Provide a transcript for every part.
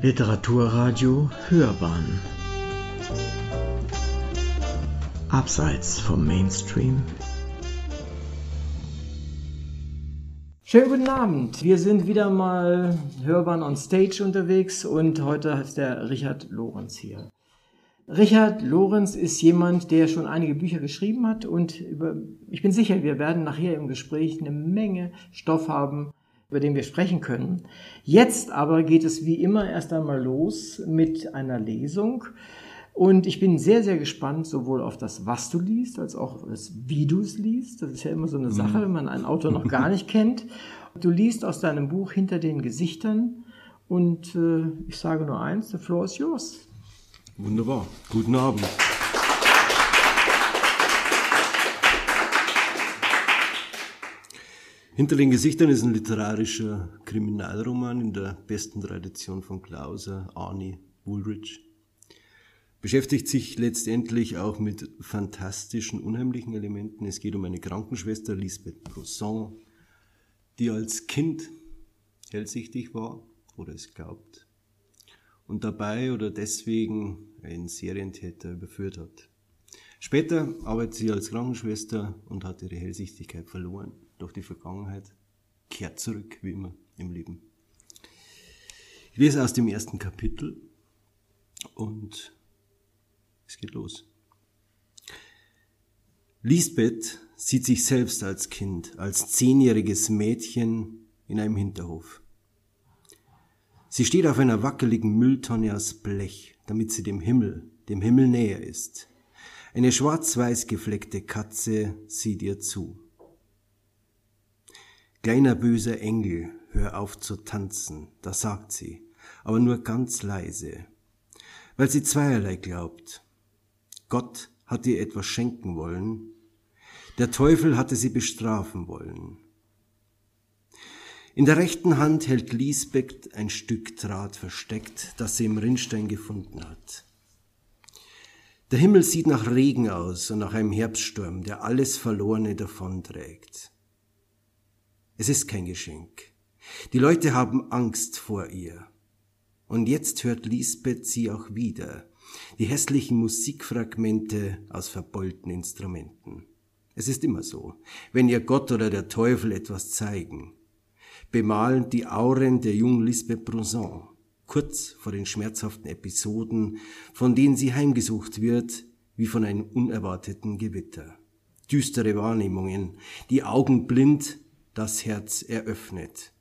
Literaturradio Hörbahn Abseits vom Mainstream Schönen guten Abend. Wir sind wieder mal Hörbahn on Stage unterwegs und heute ist der Richard Lorenz hier. Richard Lorenz ist jemand, der schon einige Bücher geschrieben hat und über, ich bin sicher, wir werden nachher im Gespräch eine Menge Stoff haben, über den wir sprechen können. Jetzt aber geht es wie immer erst einmal los mit einer Lesung. Und ich bin sehr, sehr gespannt sowohl auf das, was du liest, als auch das, wie du es liest. Das ist ja immer so eine Sache, mhm. wenn man einen Autor noch gar nicht kennt. Du liest aus deinem Buch Hinter den Gesichtern. Und äh, ich sage nur eins, the floor is yours. Wunderbar. Guten Abend. Hinter den Gesichtern ist ein literarischer Kriminalroman in der besten Tradition von Klauser, Arnie, Woolrich. Beschäftigt sich letztendlich auch mit fantastischen, unheimlichen Elementen. Es geht um eine Krankenschwester, Lisbeth Brosson, die als Kind hellsichtig war oder es glaubt und dabei oder deswegen einen Serientäter überführt hat. Später arbeitet sie als Krankenschwester und hat ihre Hellsichtigkeit verloren durch die Vergangenheit, kehrt zurück, wie immer im Leben. Ich lese aus dem ersten Kapitel und es geht los. Lisbeth sieht sich selbst als Kind, als zehnjähriges Mädchen in einem Hinterhof. Sie steht auf einer wackeligen Mülltonne aus Blech, damit sie dem Himmel, dem Himmel näher ist. Eine schwarz-weiß gefleckte Katze sieht ihr zu. Kleiner böser Engel, hör auf zu tanzen, das sagt sie, aber nur ganz leise, weil sie zweierlei glaubt. Gott hat ihr etwas schenken wollen, der Teufel hatte sie bestrafen wollen. In der rechten Hand hält Lisbeth ein Stück Draht versteckt, das sie im Rinnstein gefunden hat. Der Himmel sieht nach Regen aus und nach einem Herbststurm, der alles Verlorene davonträgt. Es ist kein Geschenk. Die Leute haben Angst vor ihr. Und jetzt hört Lisbeth sie auch wieder, die hässlichen Musikfragmente aus verbeulten Instrumenten. Es ist immer so, wenn ihr Gott oder der Teufel etwas zeigen. Bemalen die Auren der jungen Lisbeth Brunson, kurz vor den schmerzhaften Episoden, von denen sie heimgesucht wird, wie von einem unerwarteten Gewitter. Düstere Wahrnehmungen, die Augen blind, das Herz eröffnet.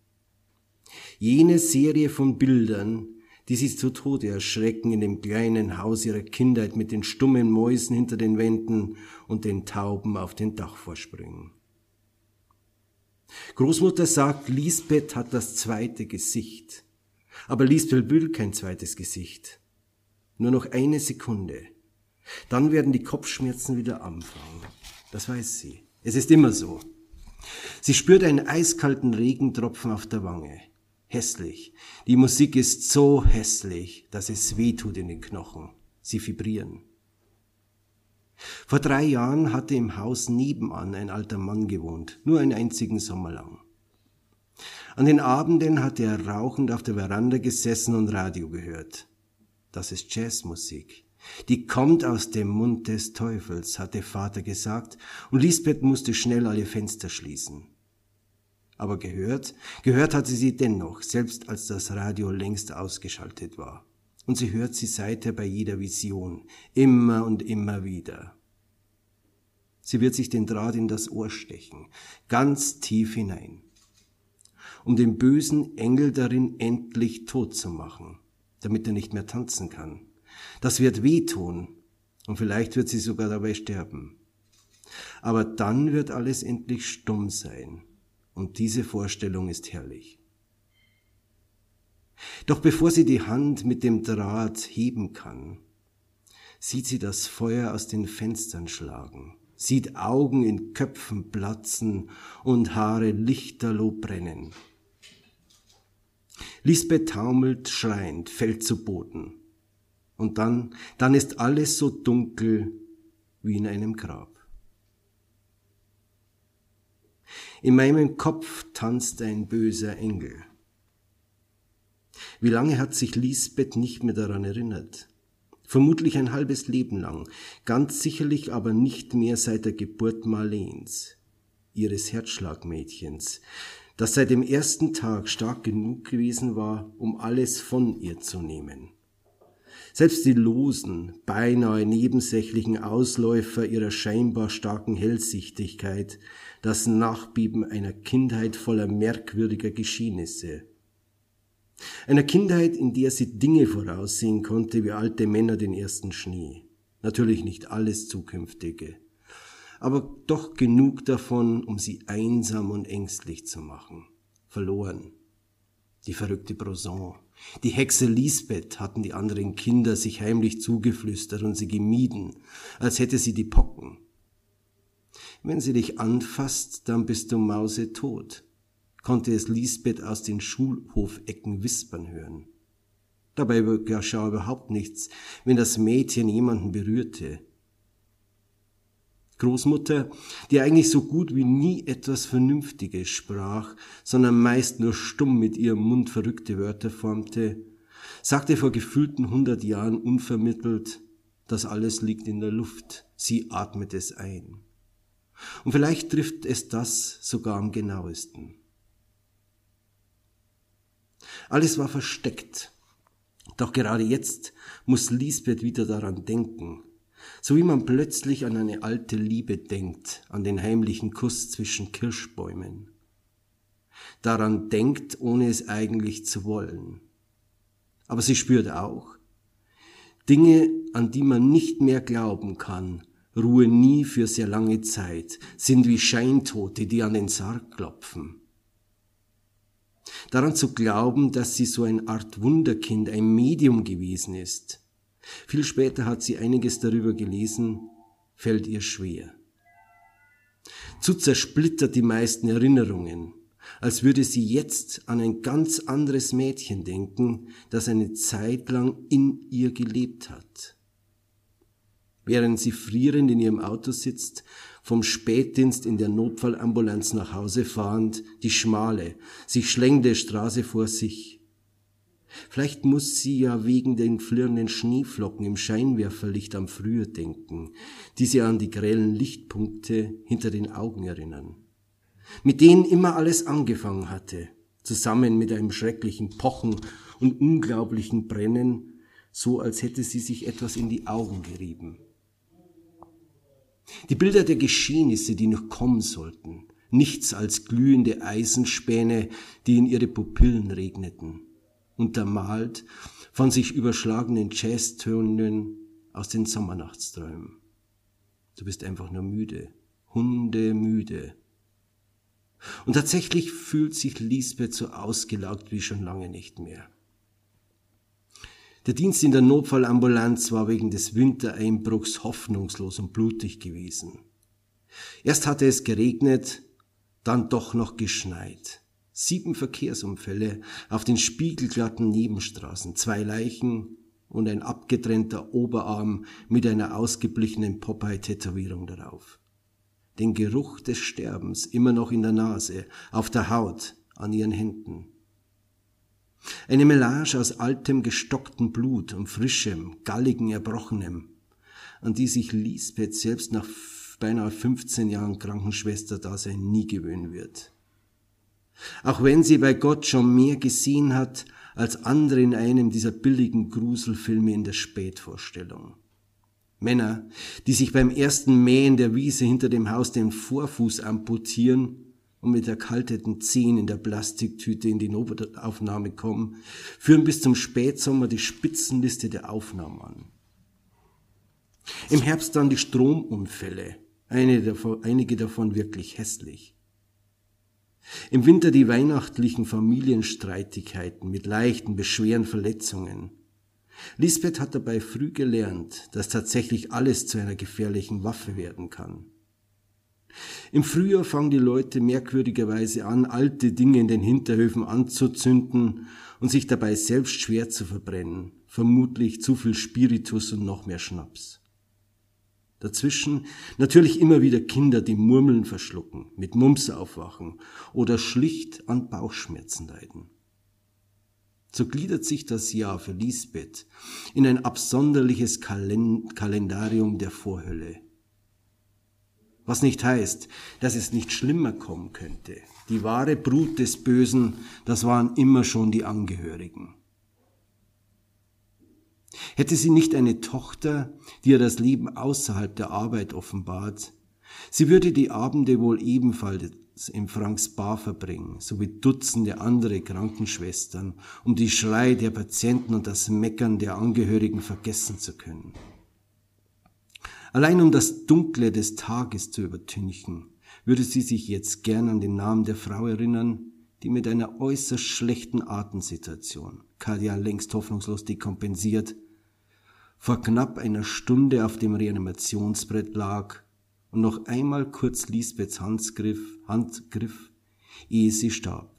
Jene Serie von Bildern, die sie zu Tode erschrecken in dem kleinen Haus ihrer Kindheit mit den stummen Mäusen hinter den Wänden und den Tauben auf den Dachvorsprüngen. Großmutter sagt, Lisbeth hat das zweite Gesicht. Aber Lisbeth will kein zweites Gesicht. Nur noch eine Sekunde. Dann werden die Kopfschmerzen wieder anfangen. Das weiß sie. Es ist immer so. Sie spürt einen eiskalten Regentropfen auf der Wange. Hässlich. Die Musik ist so hässlich, dass es weh tut in den Knochen. Sie vibrieren. Vor drei Jahren hatte im Haus nebenan ein alter Mann gewohnt, nur einen einzigen Sommer lang. An den Abenden hatte er rauchend auf der Veranda gesessen und Radio gehört. Das ist Jazzmusik. Die kommt aus dem Mund des Teufels, hatte Vater gesagt, und Lisbeth musste schnell alle Fenster schließen. Aber gehört, gehört hatte sie dennoch, selbst als das Radio längst ausgeschaltet war. Und sie hört sie seither bei jeder Vision, immer und immer wieder. Sie wird sich den Draht in das Ohr stechen, ganz tief hinein, um den bösen Engel darin endlich tot zu machen, damit er nicht mehr tanzen kann. Das wird wehtun und vielleicht wird sie sogar dabei sterben. Aber dann wird alles endlich stumm sein und diese Vorstellung ist herrlich. Doch bevor sie die Hand mit dem Draht heben kann, sieht sie das Feuer aus den Fenstern schlagen, sieht Augen in Köpfen platzen und Haare lichterloh brennen. Lisbeth taumelt schreiend, fällt zu Boden. Und dann, dann ist alles so dunkel wie in einem Grab. In meinem Kopf tanzt ein böser Engel. Wie lange hat sich Lisbeth nicht mehr daran erinnert? Vermutlich ein halbes Leben lang, ganz sicherlich aber nicht mehr seit der Geburt Marlens, ihres Herzschlagmädchens, das seit dem ersten Tag stark genug gewesen war, um alles von ihr zu nehmen. Selbst die losen, beinahe nebensächlichen Ausläufer ihrer scheinbar starken Hellsichtigkeit, das Nachbieben einer Kindheit voller merkwürdiger Geschehnisse. Einer Kindheit, in der sie Dinge voraussehen konnte wie alte Männer den ersten Schnee. Natürlich nicht alles Zukünftige, aber doch genug davon, um sie einsam und ängstlich zu machen. Verloren. Die verrückte Broson, die Hexe Lisbeth hatten die anderen Kinder sich heimlich zugeflüstert und sie gemieden, als hätte sie die Pocken. Wenn sie dich anfasst, dann bist du mausetot, konnte es Lisbeth aus den Schulhofecken wispern hören. Dabei geschah überhaupt nichts, wenn das Mädchen jemanden berührte. Großmutter, die eigentlich so gut wie nie etwas Vernünftiges sprach, sondern meist nur stumm mit ihrem Mund verrückte Wörter formte, sagte vor gefühlten hundert Jahren unvermittelt, das alles liegt in der Luft, sie atmet es ein. Und vielleicht trifft es das sogar am genauesten. Alles war versteckt, doch gerade jetzt muss Lisbeth wieder daran denken, so wie man plötzlich an eine alte Liebe denkt, an den heimlichen Kuss zwischen Kirschbäumen. Daran denkt, ohne es eigentlich zu wollen. Aber sie spürt auch, Dinge, an die man nicht mehr glauben kann, ruhen nie für sehr lange Zeit, sind wie Scheintote, die an den Sarg klopfen. Daran zu glauben, dass sie so eine Art Wunderkind, ein Medium gewesen ist, viel später hat sie einiges darüber gelesen, fällt ihr schwer. Zu zersplittert die meisten Erinnerungen, als würde sie jetzt an ein ganz anderes Mädchen denken, das eine Zeit lang in ihr gelebt hat. Während sie frierend in ihrem Auto sitzt, vom Spätdienst in der Notfallambulanz nach Hause fahrend, die schmale, sich schlängende Straße vor sich, Vielleicht muss sie ja wegen den flirrenden Schneeflocken im Scheinwerferlicht am Frühjahr denken, die sie an die grellen Lichtpunkte hinter den Augen erinnern, mit denen immer alles angefangen hatte, zusammen mit einem schrecklichen Pochen und unglaublichen Brennen, so als hätte sie sich etwas in die Augen gerieben. Die Bilder der Geschehnisse, die noch kommen sollten, nichts als glühende Eisenspäne, die in ihre Pupillen regneten untermalt von sich überschlagenen Jazztönen aus den Sommernachtsträumen. Du bist einfach nur müde, hundemüde. Und tatsächlich fühlt sich Lisbeth so ausgelaugt wie schon lange nicht mehr. Der Dienst in der Notfallambulanz war wegen des Wintereinbruchs hoffnungslos und blutig gewesen. Erst hatte es geregnet, dann doch noch geschneit. Sieben Verkehrsunfälle auf den spiegelglatten Nebenstraßen, zwei Leichen und ein abgetrennter Oberarm mit einer ausgeblichenen Popeye-Tätowierung darauf. Den Geruch des Sterbens immer noch in der Nase, auf der Haut, an ihren Händen. Eine Melange aus altem, gestocktem Blut und frischem, galligen, erbrochenem, an die sich Lisbeth selbst nach beinahe 15 Jahren Krankenschwester-Dasein nie gewöhnen wird. Auch wenn sie bei Gott schon mehr gesehen hat als andere in einem dieser billigen Gruselfilme in der Spätvorstellung. Männer, die sich beim ersten Mähen der Wiese hinter dem Haus den Vorfuß amputieren und mit erkalteten Zehen in der Plastiktüte in die Notaufnahme kommen, führen bis zum Spätsommer die Spitzenliste der Aufnahmen an. Im Herbst dann die Stromunfälle, einige davon wirklich hässlich. Im Winter die weihnachtlichen Familienstreitigkeiten mit leichten, beschweren Verletzungen. Lisbeth hat dabei früh gelernt, dass tatsächlich alles zu einer gefährlichen Waffe werden kann. Im Frühjahr fangen die Leute merkwürdigerweise an, alte Dinge in den Hinterhöfen anzuzünden und sich dabei selbst schwer zu verbrennen, vermutlich zu viel Spiritus und noch mehr Schnaps. Dazwischen natürlich immer wieder Kinder, die Murmeln verschlucken, mit Mumps aufwachen oder schlicht an Bauchschmerzen leiden. so gliedert sich das Jahr für Lisbeth in ein absonderliches Kalendarium der Vorhölle. Was nicht heißt, dass es nicht schlimmer kommen könnte. Die wahre Brut des Bösen, das waren immer schon die Angehörigen. Hätte sie nicht eine Tochter, die ihr das Leben außerhalb der Arbeit offenbart, sie würde die Abende wohl ebenfalls im Franks Bar verbringen, sowie Dutzende andere Krankenschwestern, um die Schrei der Patienten und das Meckern der Angehörigen vergessen zu können. Allein um das Dunkle des Tages zu übertünchen, würde sie sich jetzt gern an den Namen der Frau erinnern, die mit einer äußerst schlechten Atemsituation, Kadia längst hoffnungslos dekompensiert, vor knapp einer Stunde auf dem Reanimationsbrett lag und noch einmal kurz Lisbeths Handgriff, Handgriff, ehe sie starb.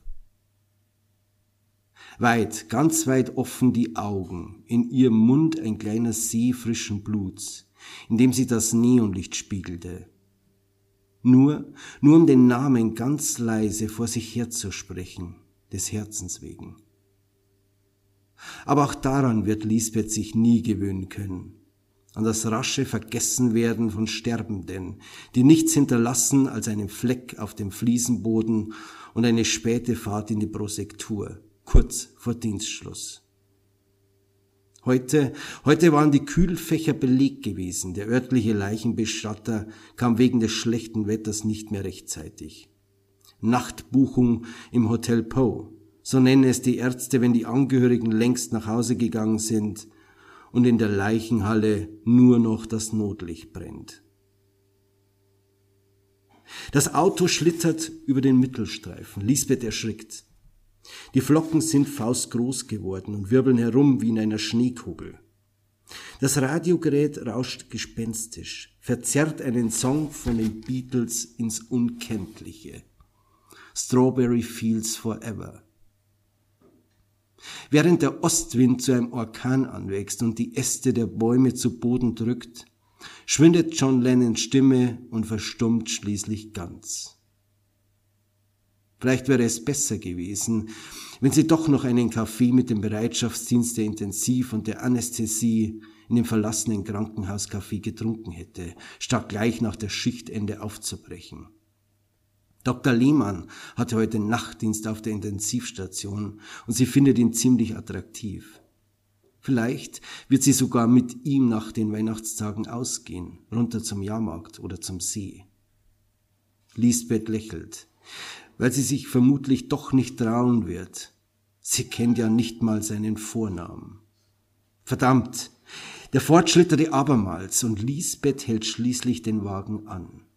Weit, ganz weit offen die Augen, in ihrem Mund ein kleiner See frischen Bluts, in dem sie das Neonlicht spiegelte. Nur, nur um den Namen ganz leise vor sich herzusprechen, des Herzens wegen. Aber auch daran wird Lisbeth sich nie gewöhnen können an das rasche Vergessenwerden von Sterbenden, die nichts hinterlassen als einen Fleck auf dem Fliesenboden und eine späte Fahrt in die Prosektur, kurz vor Dienstschluss. Heute, heute waren die Kühlfächer belegt gewesen. Der örtliche Leichenbestatter kam wegen des schlechten Wetters nicht mehr rechtzeitig. Nachtbuchung im Hotel Poe. So nennen es die Ärzte, wenn die Angehörigen längst nach Hause gegangen sind und in der Leichenhalle nur noch das Notlicht brennt. Das Auto schlittert über den Mittelstreifen. Lisbeth erschrickt. Die Flocken sind faustgroß geworden und wirbeln herum wie in einer Schneekugel. Das Radiogerät rauscht gespenstisch, verzerrt einen Song von den Beatles ins Unkenntliche. Strawberry Fields Forever. Während der Ostwind zu einem Orkan anwächst und die Äste der Bäume zu Boden drückt, schwindet John Lennons Stimme und verstummt schließlich ganz. Vielleicht wäre es besser gewesen, wenn sie doch noch einen Kaffee mit dem Bereitschaftsdienst der Intensiv und der Anästhesie in dem verlassenen Krankenhauscafé getrunken hätte, statt gleich nach der Schichtende aufzubrechen. Dr. Lehmann hatte heute Nachtdienst auf der Intensivstation und sie findet ihn ziemlich attraktiv. Vielleicht wird sie sogar mit ihm nach den Weihnachtstagen ausgehen, runter zum Jahrmarkt oder zum See. Lisbeth lächelt, weil sie sich vermutlich doch nicht trauen wird. Sie kennt ja nicht mal seinen Vornamen. Verdammt, der Ford schlitterte abermals und Lisbeth hält schließlich den Wagen an.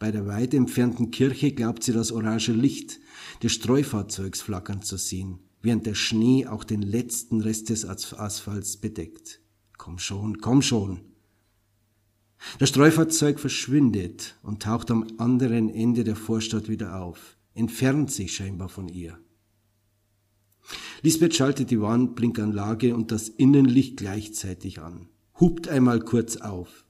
Bei der weit entfernten Kirche glaubt sie das orange Licht des Streufahrzeugs flackern zu sehen, während der Schnee auch den letzten Rest des Asphalts bedeckt. Komm schon, komm schon. Das Streufahrzeug verschwindet und taucht am anderen Ende der Vorstadt wieder auf, entfernt sich scheinbar von ihr. Lisbeth schaltet die Warnblinkanlage und das Innenlicht gleichzeitig an, hupt einmal kurz auf.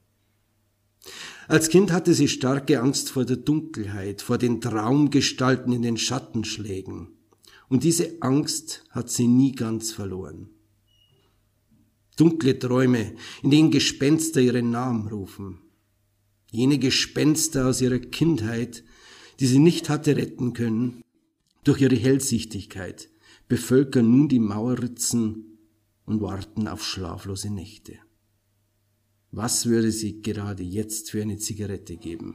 Als Kind hatte sie starke Angst vor der Dunkelheit, vor den Traumgestalten in den Schattenschlägen. Und diese Angst hat sie nie ganz verloren. Dunkle Träume, in denen Gespenster ihren Namen rufen. Jene Gespenster aus ihrer Kindheit, die sie nicht hatte retten können, durch ihre Hellsichtigkeit, bevölkern nun die Mauerritzen und warten auf schlaflose Nächte. Was würde sie gerade jetzt für eine Zigarette geben?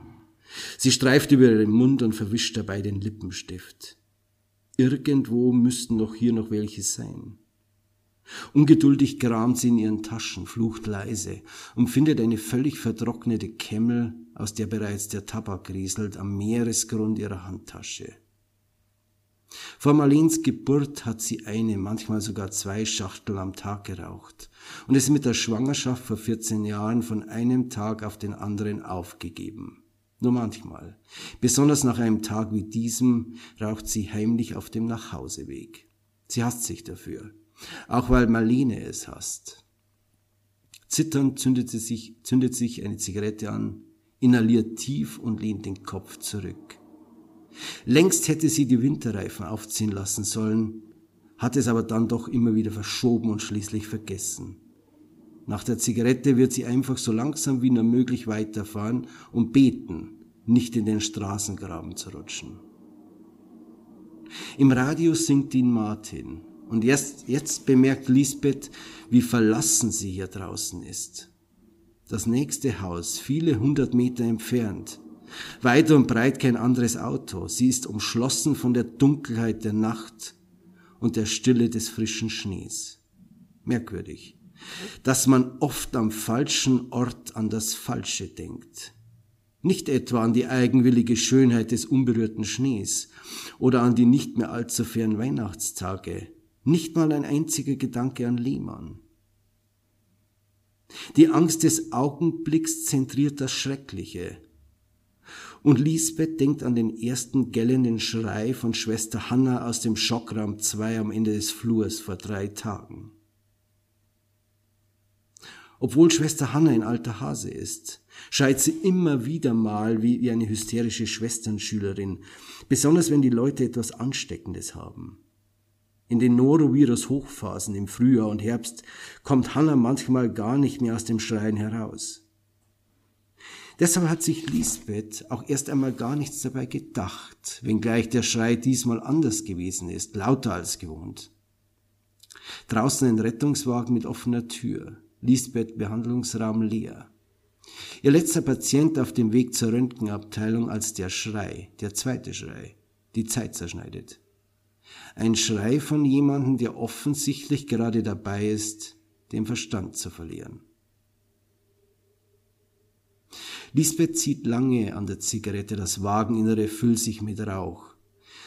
Sie streift über ihren Mund und verwischt dabei den Lippenstift. Irgendwo müssten doch hier noch welche sein. Ungeduldig kramt sie in ihren Taschen, flucht leise und findet eine völlig vertrocknete Kemmel, aus der bereits der Tabak rieselt, am Meeresgrund ihrer Handtasche. Vor Marlens Geburt hat sie eine, manchmal sogar zwei Schachtel am Tag geraucht und es mit der Schwangerschaft vor 14 Jahren von einem Tag auf den anderen aufgegeben. Nur manchmal, besonders nach einem Tag wie diesem, raucht sie heimlich auf dem Nachhauseweg. Sie hasst sich dafür, auch weil Marlene es hasst. Zitternd zündet sie sich, zündet sich eine Zigarette an, inhaliert tief und lehnt den Kopf zurück. Längst hätte sie die Winterreifen aufziehen lassen sollen, hat es aber dann doch immer wieder verschoben und schließlich vergessen. Nach der Zigarette wird sie einfach so langsam wie nur möglich weiterfahren und beten, nicht in den Straßengraben zu rutschen. Im Radio singt ihn Martin und erst jetzt bemerkt Lisbeth, wie verlassen sie hier draußen ist. Das nächste Haus, viele hundert Meter entfernt, Weiter und breit kein anderes Auto. Sie ist umschlossen von der Dunkelheit der Nacht und der Stille des frischen Schnees. Merkwürdig, dass man oft am falschen Ort an das Falsche denkt. Nicht etwa an die eigenwillige Schönheit des unberührten Schnees oder an die nicht mehr allzu fernen Weihnachtstage, nicht mal ein einziger Gedanke an Lehmann. Die Angst des Augenblicks zentriert das Schreckliche, und Lisbeth denkt an den ersten gellenden Schrei von Schwester Hanna aus dem Schockraum 2 am Ende des Flurs vor drei Tagen. Obwohl Schwester Hanna ein alter Hase ist, schreit sie immer wieder mal wie eine hysterische Schwesternschülerin, besonders wenn die Leute etwas Ansteckendes haben. In den Norovirus-Hochphasen im Frühjahr und Herbst kommt Hanna manchmal gar nicht mehr aus dem Schreien heraus. Deshalb hat sich Lisbeth auch erst einmal gar nichts dabei gedacht, wenngleich der Schrei diesmal anders gewesen ist, lauter als gewohnt. Draußen ein Rettungswagen mit offener Tür, Lisbeth Behandlungsraum leer. Ihr letzter Patient auf dem Weg zur Röntgenabteilung als der Schrei, der zweite Schrei, die Zeit zerschneidet. Ein Schrei von jemandem, der offensichtlich gerade dabei ist, den Verstand zu verlieren. Lisbeth zieht lange an der Zigarette, das Wageninnere füllt sich mit Rauch.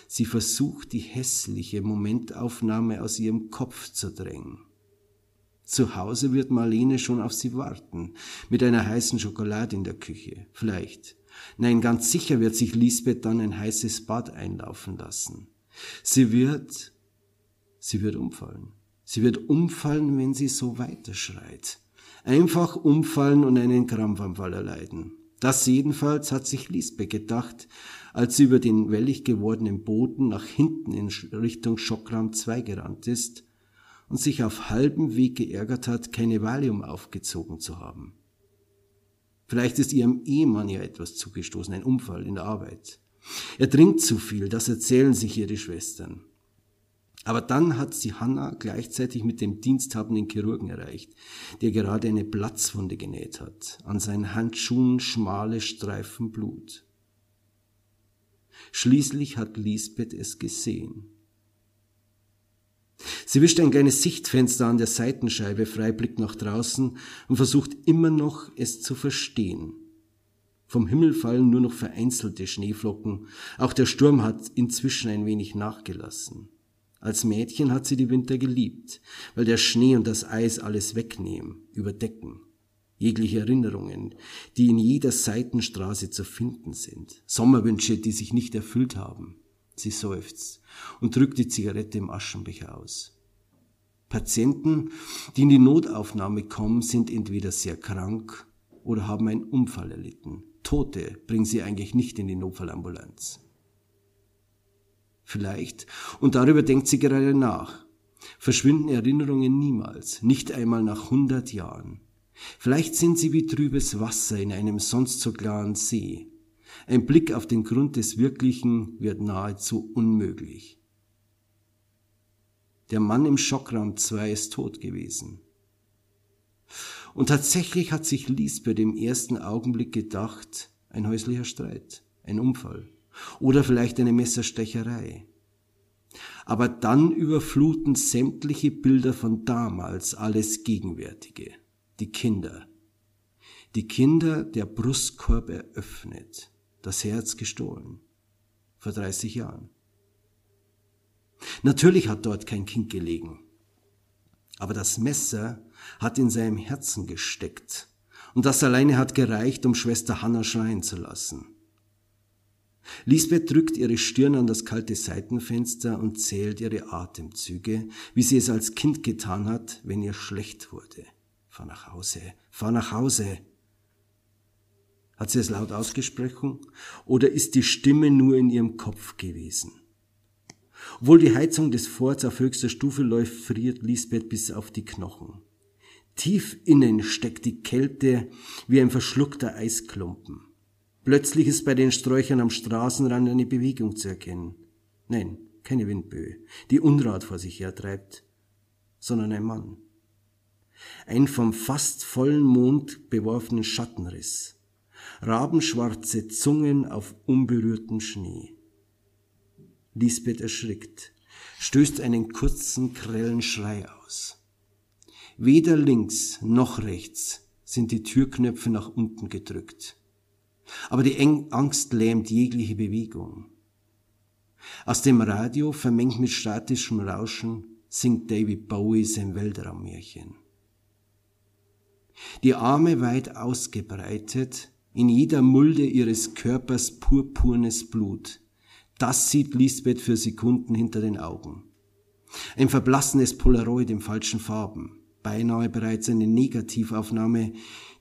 Sie versucht, die hässliche Momentaufnahme aus ihrem Kopf zu drängen. Zu Hause wird Marlene schon auf sie warten, mit einer heißen Schokolade in der Küche. Vielleicht. Nein, ganz sicher wird sich Lisbeth dann ein heißes Bad einlaufen lassen. Sie wird, sie wird umfallen. Sie wird umfallen, wenn sie so weiterschreit. Einfach umfallen und einen Krampfanfall erleiden. Das jedenfalls hat sich Lisbeth gedacht, als sie über den wellig gewordenen Boden nach hinten in Richtung Schockraum 2 gerannt ist und sich auf halbem Weg geärgert hat, keine Valium aufgezogen zu haben. Vielleicht ist ihrem Ehemann ja etwas zugestoßen, ein Unfall in der Arbeit. Er trinkt zu viel, das erzählen sich ihre Schwestern. Aber dann hat sie Hannah gleichzeitig mit dem diensthabenden Chirurgen erreicht, der gerade eine Platzwunde genäht hat, an seinen Handschuhen schmale Streifen Blut. Schließlich hat Lisbeth es gesehen. Sie wischt ein kleines Sichtfenster an der Seitenscheibe frei, blickt nach draußen und versucht immer noch, es zu verstehen. Vom Himmel fallen nur noch vereinzelte Schneeflocken, auch der Sturm hat inzwischen ein wenig nachgelassen. Als Mädchen hat sie die Winter geliebt, weil der Schnee und das Eis alles wegnehmen, überdecken. Jegliche Erinnerungen, die in jeder Seitenstraße zu finden sind. Sommerwünsche, die sich nicht erfüllt haben. Sie seufzt und drückt die Zigarette im Aschenbecher aus. Patienten, die in die Notaufnahme kommen, sind entweder sehr krank oder haben einen Unfall erlitten. Tote bringen sie eigentlich nicht in die Notfallambulanz vielleicht, und darüber denkt sie gerade nach. Verschwinden Erinnerungen niemals, nicht einmal nach hundert Jahren. Vielleicht sind sie wie trübes Wasser in einem sonst so klaren See. Ein Blick auf den Grund des Wirklichen wird nahezu unmöglich. Der Mann im Schockraum 2 ist tot gewesen. Und tatsächlich hat sich Lisbeth im ersten Augenblick gedacht, ein häuslicher Streit, ein Unfall. Oder vielleicht eine Messerstecherei. Aber dann überfluten sämtliche Bilder von damals alles Gegenwärtige. Die Kinder. Die Kinder, der Brustkorb eröffnet, das Herz gestohlen. Vor 30 Jahren. Natürlich hat dort kein Kind gelegen. Aber das Messer hat in seinem Herzen gesteckt. Und das alleine hat gereicht, um Schwester Hannah schreien zu lassen. Lisbeth drückt ihre Stirn an das kalte Seitenfenster und zählt ihre Atemzüge, wie sie es als Kind getan hat, wenn ihr schlecht wurde. Fahr nach Hause, fahr nach Hause. Hat sie es laut ausgesprochen oder ist die Stimme nur in ihrem Kopf gewesen? Obwohl die Heizung des Forts auf höchster Stufe läuft, friert Lisbeth bis auf die Knochen. Tief innen steckt die Kälte wie ein verschluckter Eisklumpen. Plötzlich ist bei den Sträuchern am Straßenrand eine Bewegung zu erkennen. Nein, keine Windböe, die Unrat vor sich hertreibt, sondern ein Mann. Ein vom fast vollen Mond beworfenen Schattenriss. Rabenschwarze Zungen auf unberührtem Schnee. Lisbeth erschrickt, stößt einen kurzen, grellen Schrei aus. Weder links noch rechts sind die Türknöpfe nach unten gedrückt. Aber die Angst lähmt jegliche Bewegung. Aus dem Radio, vermengt mit statischem Rauschen, singt David Bowie sein Weltraummärchen. Die Arme weit ausgebreitet, in jeder Mulde ihres Körpers purpurnes Blut. Das sieht Lisbeth für Sekunden hinter den Augen. Ein verblassenes Polaroid in falschen Farben. Beinahe bereits eine Negativaufnahme,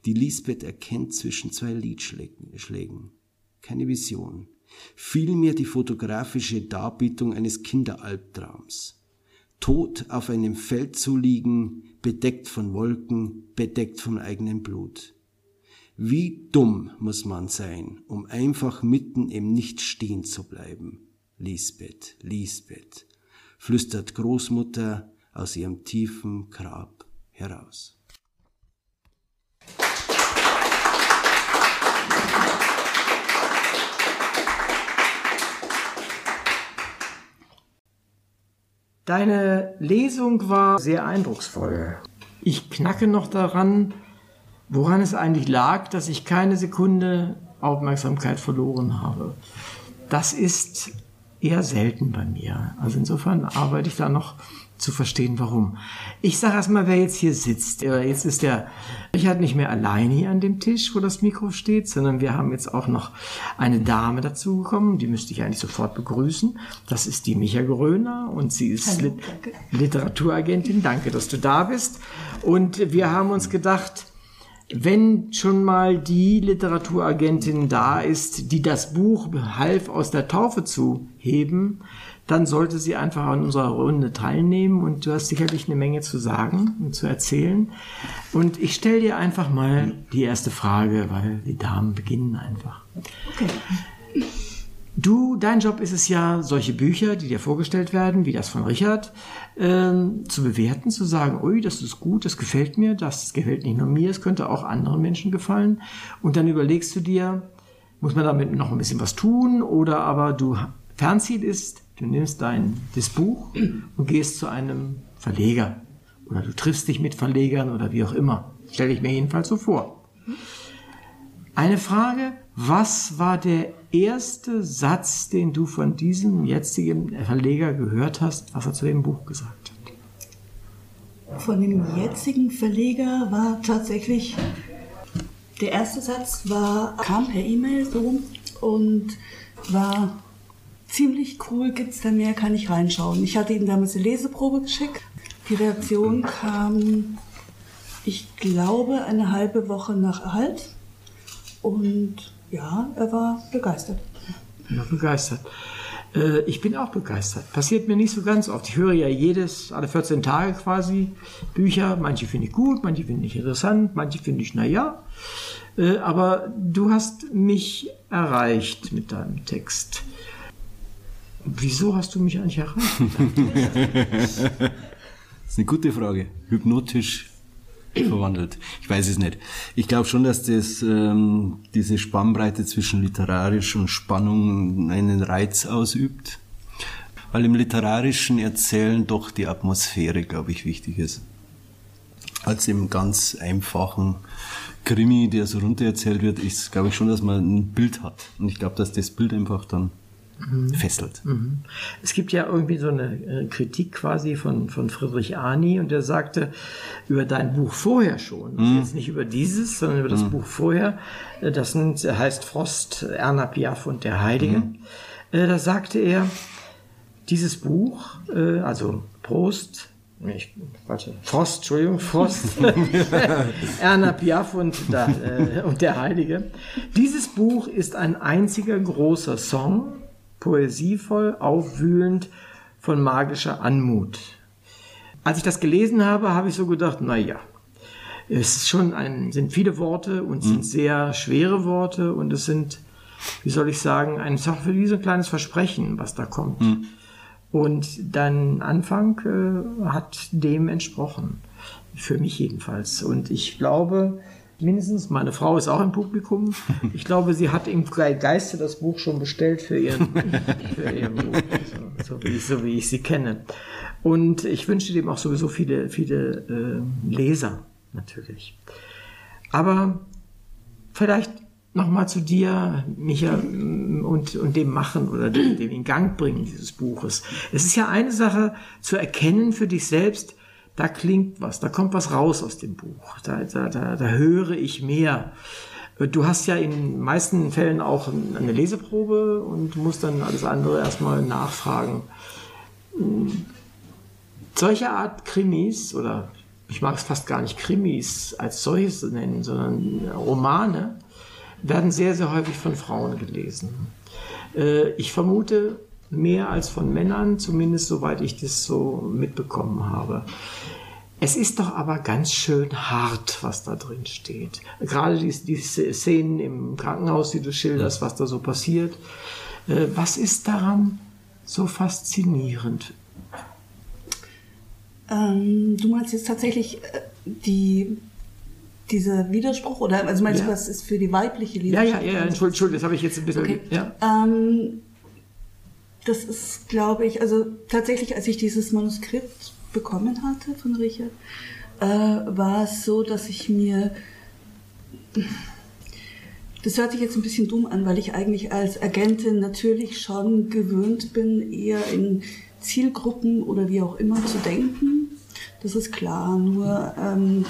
die Lisbeth erkennt zwischen zwei Liedschlägen. Keine Vision. Vielmehr die fotografische Darbietung eines Kinderalbtraums. Tot auf einem Feld zu liegen, bedeckt von Wolken, bedeckt von eigenem Blut. Wie dumm muss man sein, um einfach mitten im Nichts stehen zu bleiben. Lisbeth, Lisbeth, flüstert Großmutter aus ihrem tiefen Grab heraus. Deine Lesung war sehr eindrucksvoll. Ich knacke noch daran, woran es eigentlich lag, dass ich keine Sekunde Aufmerksamkeit verloren habe. Das ist eher selten bei mir. Also insofern arbeite ich da noch zu verstehen, warum. Ich sage erstmal, wer jetzt hier sitzt. Jetzt ist der Richard nicht mehr alleine hier an dem Tisch, wo das Mikro steht, sondern wir haben jetzt auch noch eine Dame dazugekommen, die müsste ich eigentlich sofort begrüßen. Das ist die Micha Gröner und sie ist Hallo, Literaturagentin. Danke, dass du da bist. Und wir haben uns gedacht, wenn schon mal die Literaturagentin da ist, die das Buch half aus der Taufe zu heben, dann sollte sie einfach an unserer Runde teilnehmen und du hast sicherlich eine Menge zu sagen und zu erzählen. Und ich stelle dir einfach mal die erste Frage, weil die Damen beginnen einfach. Okay. Du, dein Job ist es ja, solche Bücher, die dir vorgestellt werden, wie das von Richard, ähm, zu bewerten, zu sagen, ui, das ist gut, das gefällt mir, das gefällt nicht nur mir, es könnte auch anderen Menschen gefallen. Und dann überlegst du dir, muss man damit noch ein bisschen was tun oder aber du, Fernziel ist, du nimmst dein, das Buch und gehst zu einem Verleger oder du triffst dich mit Verlegern oder wie auch immer. Stelle ich mir jedenfalls so vor. Eine Frage, was war der erste Satz, den du von diesem jetzigen Verleger gehört hast, was er zu dem Buch gesagt hat? Von dem jetzigen Verleger war tatsächlich der erste Satz war kam per E-Mail so und war ziemlich cool. Gibt's da mehr? Kann ich reinschauen? Ich hatte ihm damals eine Leseprobe geschickt. Die Reaktion kam, ich glaube, eine halbe Woche nach Erhalt und ja, er war begeistert. Ja, begeistert. Äh, ich bin auch begeistert. Passiert mir nicht so ganz oft. Ich höre ja jedes, alle 14 Tage quasi Bücher. Manche finde ich gut, manche finde ich interessant, manche finde ich naja. Äh, aber du hast mich erreicht mit deinem Text. Wieso hast du mich eigentlich erreicht? das ist eine gute Frage. Hypnotisch verwandelt. Ich weiß es nicht. Ich glaube schon, dass das ähm, diese Spannbreite zwischen literarisch und Spannung einen Reiz ausübt, weil im literarischen Erzählen doch die Atmosphäre, glaube ich, wichtig ist. Als im ganz einfachen Krimi, der so runtererzählt wird, ist, glaube ich, schon, dass man ein Bild hat. Und ich glaube, dass das Bild einfach dann mhm. fesselt. Mhm. Es gibt ja irgendwie so eine äh, Kritik quasi von, von Friedrich Arni und der sagte über dein Buch vorher schon, mhm. jetzt nicht über dieses, sondern über das mhm. Buch vorher, äh, das heißt Frost, Erna Piaf und der Heilige. Mhm. Äh, da sagte er, dieses Buch, also Prost, ich, warte, Frost, Entschuldigung, Frost, Erna Piaf und, da, äh, und der Heilige. Dieses Buch ist ein einziger großer Song, poesievoll, aufwühlend, von magischer Anmut. Als ich das gelesen habe, habe ich so gedacht, na ja, es ist schon ein, sind viele Worte und sind sehr schwere Worte und es sind, wie soll ich sagen, ein wie so ein kleines Versprechen, was da kommt. Und dein Anfang äh, hat dem entsprochen. Für mich jedenfalls. Und ich glaube, mindestens, meine Frau ist auch im Publikum. Ich glaube, sie hat im Geiste das Buch schon bestellt für ihren, für ihr Buch. So, so, wie, so wie ich sie kenne. Und ich wünsche dem auch sowieso viele, viele äh, Leser, natürlich. Aber vielleicht nochmal zu dir, Micha, und, und dem Machen oder dem, dem in Gang bringen dieses Buches. Es ist ja eine Sache zu erkennen für dich selbst, da klingt was, da kommt was raus aus dem Buch, da, da, da, da höre ich mehr. Du hast ja in meisten Fällen auch eine Leseprobe und musst dann alles andere erstmal nachfragen. Solche Art Krimis oder ich mag es fast gar nicht Krimis als solches nennen, sondern Romane, werden sehr, sehr häufig von Frauen gelesen. Äh, ich vermute mehr als von Männern, zumindest soweit ich das so mitbekommen habe. Es ist doch aber ganz schön hart, was da drin steht. Gerade die, die Szenen im Krankenhaus, die du schilderst, was da so passiert. Äh, was ist daran so faszinierend? Ähm, du meinst jetzt tatsächlich äh, die dieser Widerspruch oder also meinst ja. du, was ist für die weibliche Liebe? Ja, ja, ja, Entschuldigung, Entschuldigung, das habe ich jetzt ein bisschen. Okay. Ja. Ähm, das ist, glaube ich, also tatsächlich, als ich dieses Manuskript bekommen hatte von Richard, äh, war es so, dass ich mir das hört sich jetzt ein bisschen dumm an, weil ich eigentlich als Agentin natürlich schon gewöhnt bin, eher in Zielgruppen oder wie auch immer zu denken. Das ist klar. Nur ähm,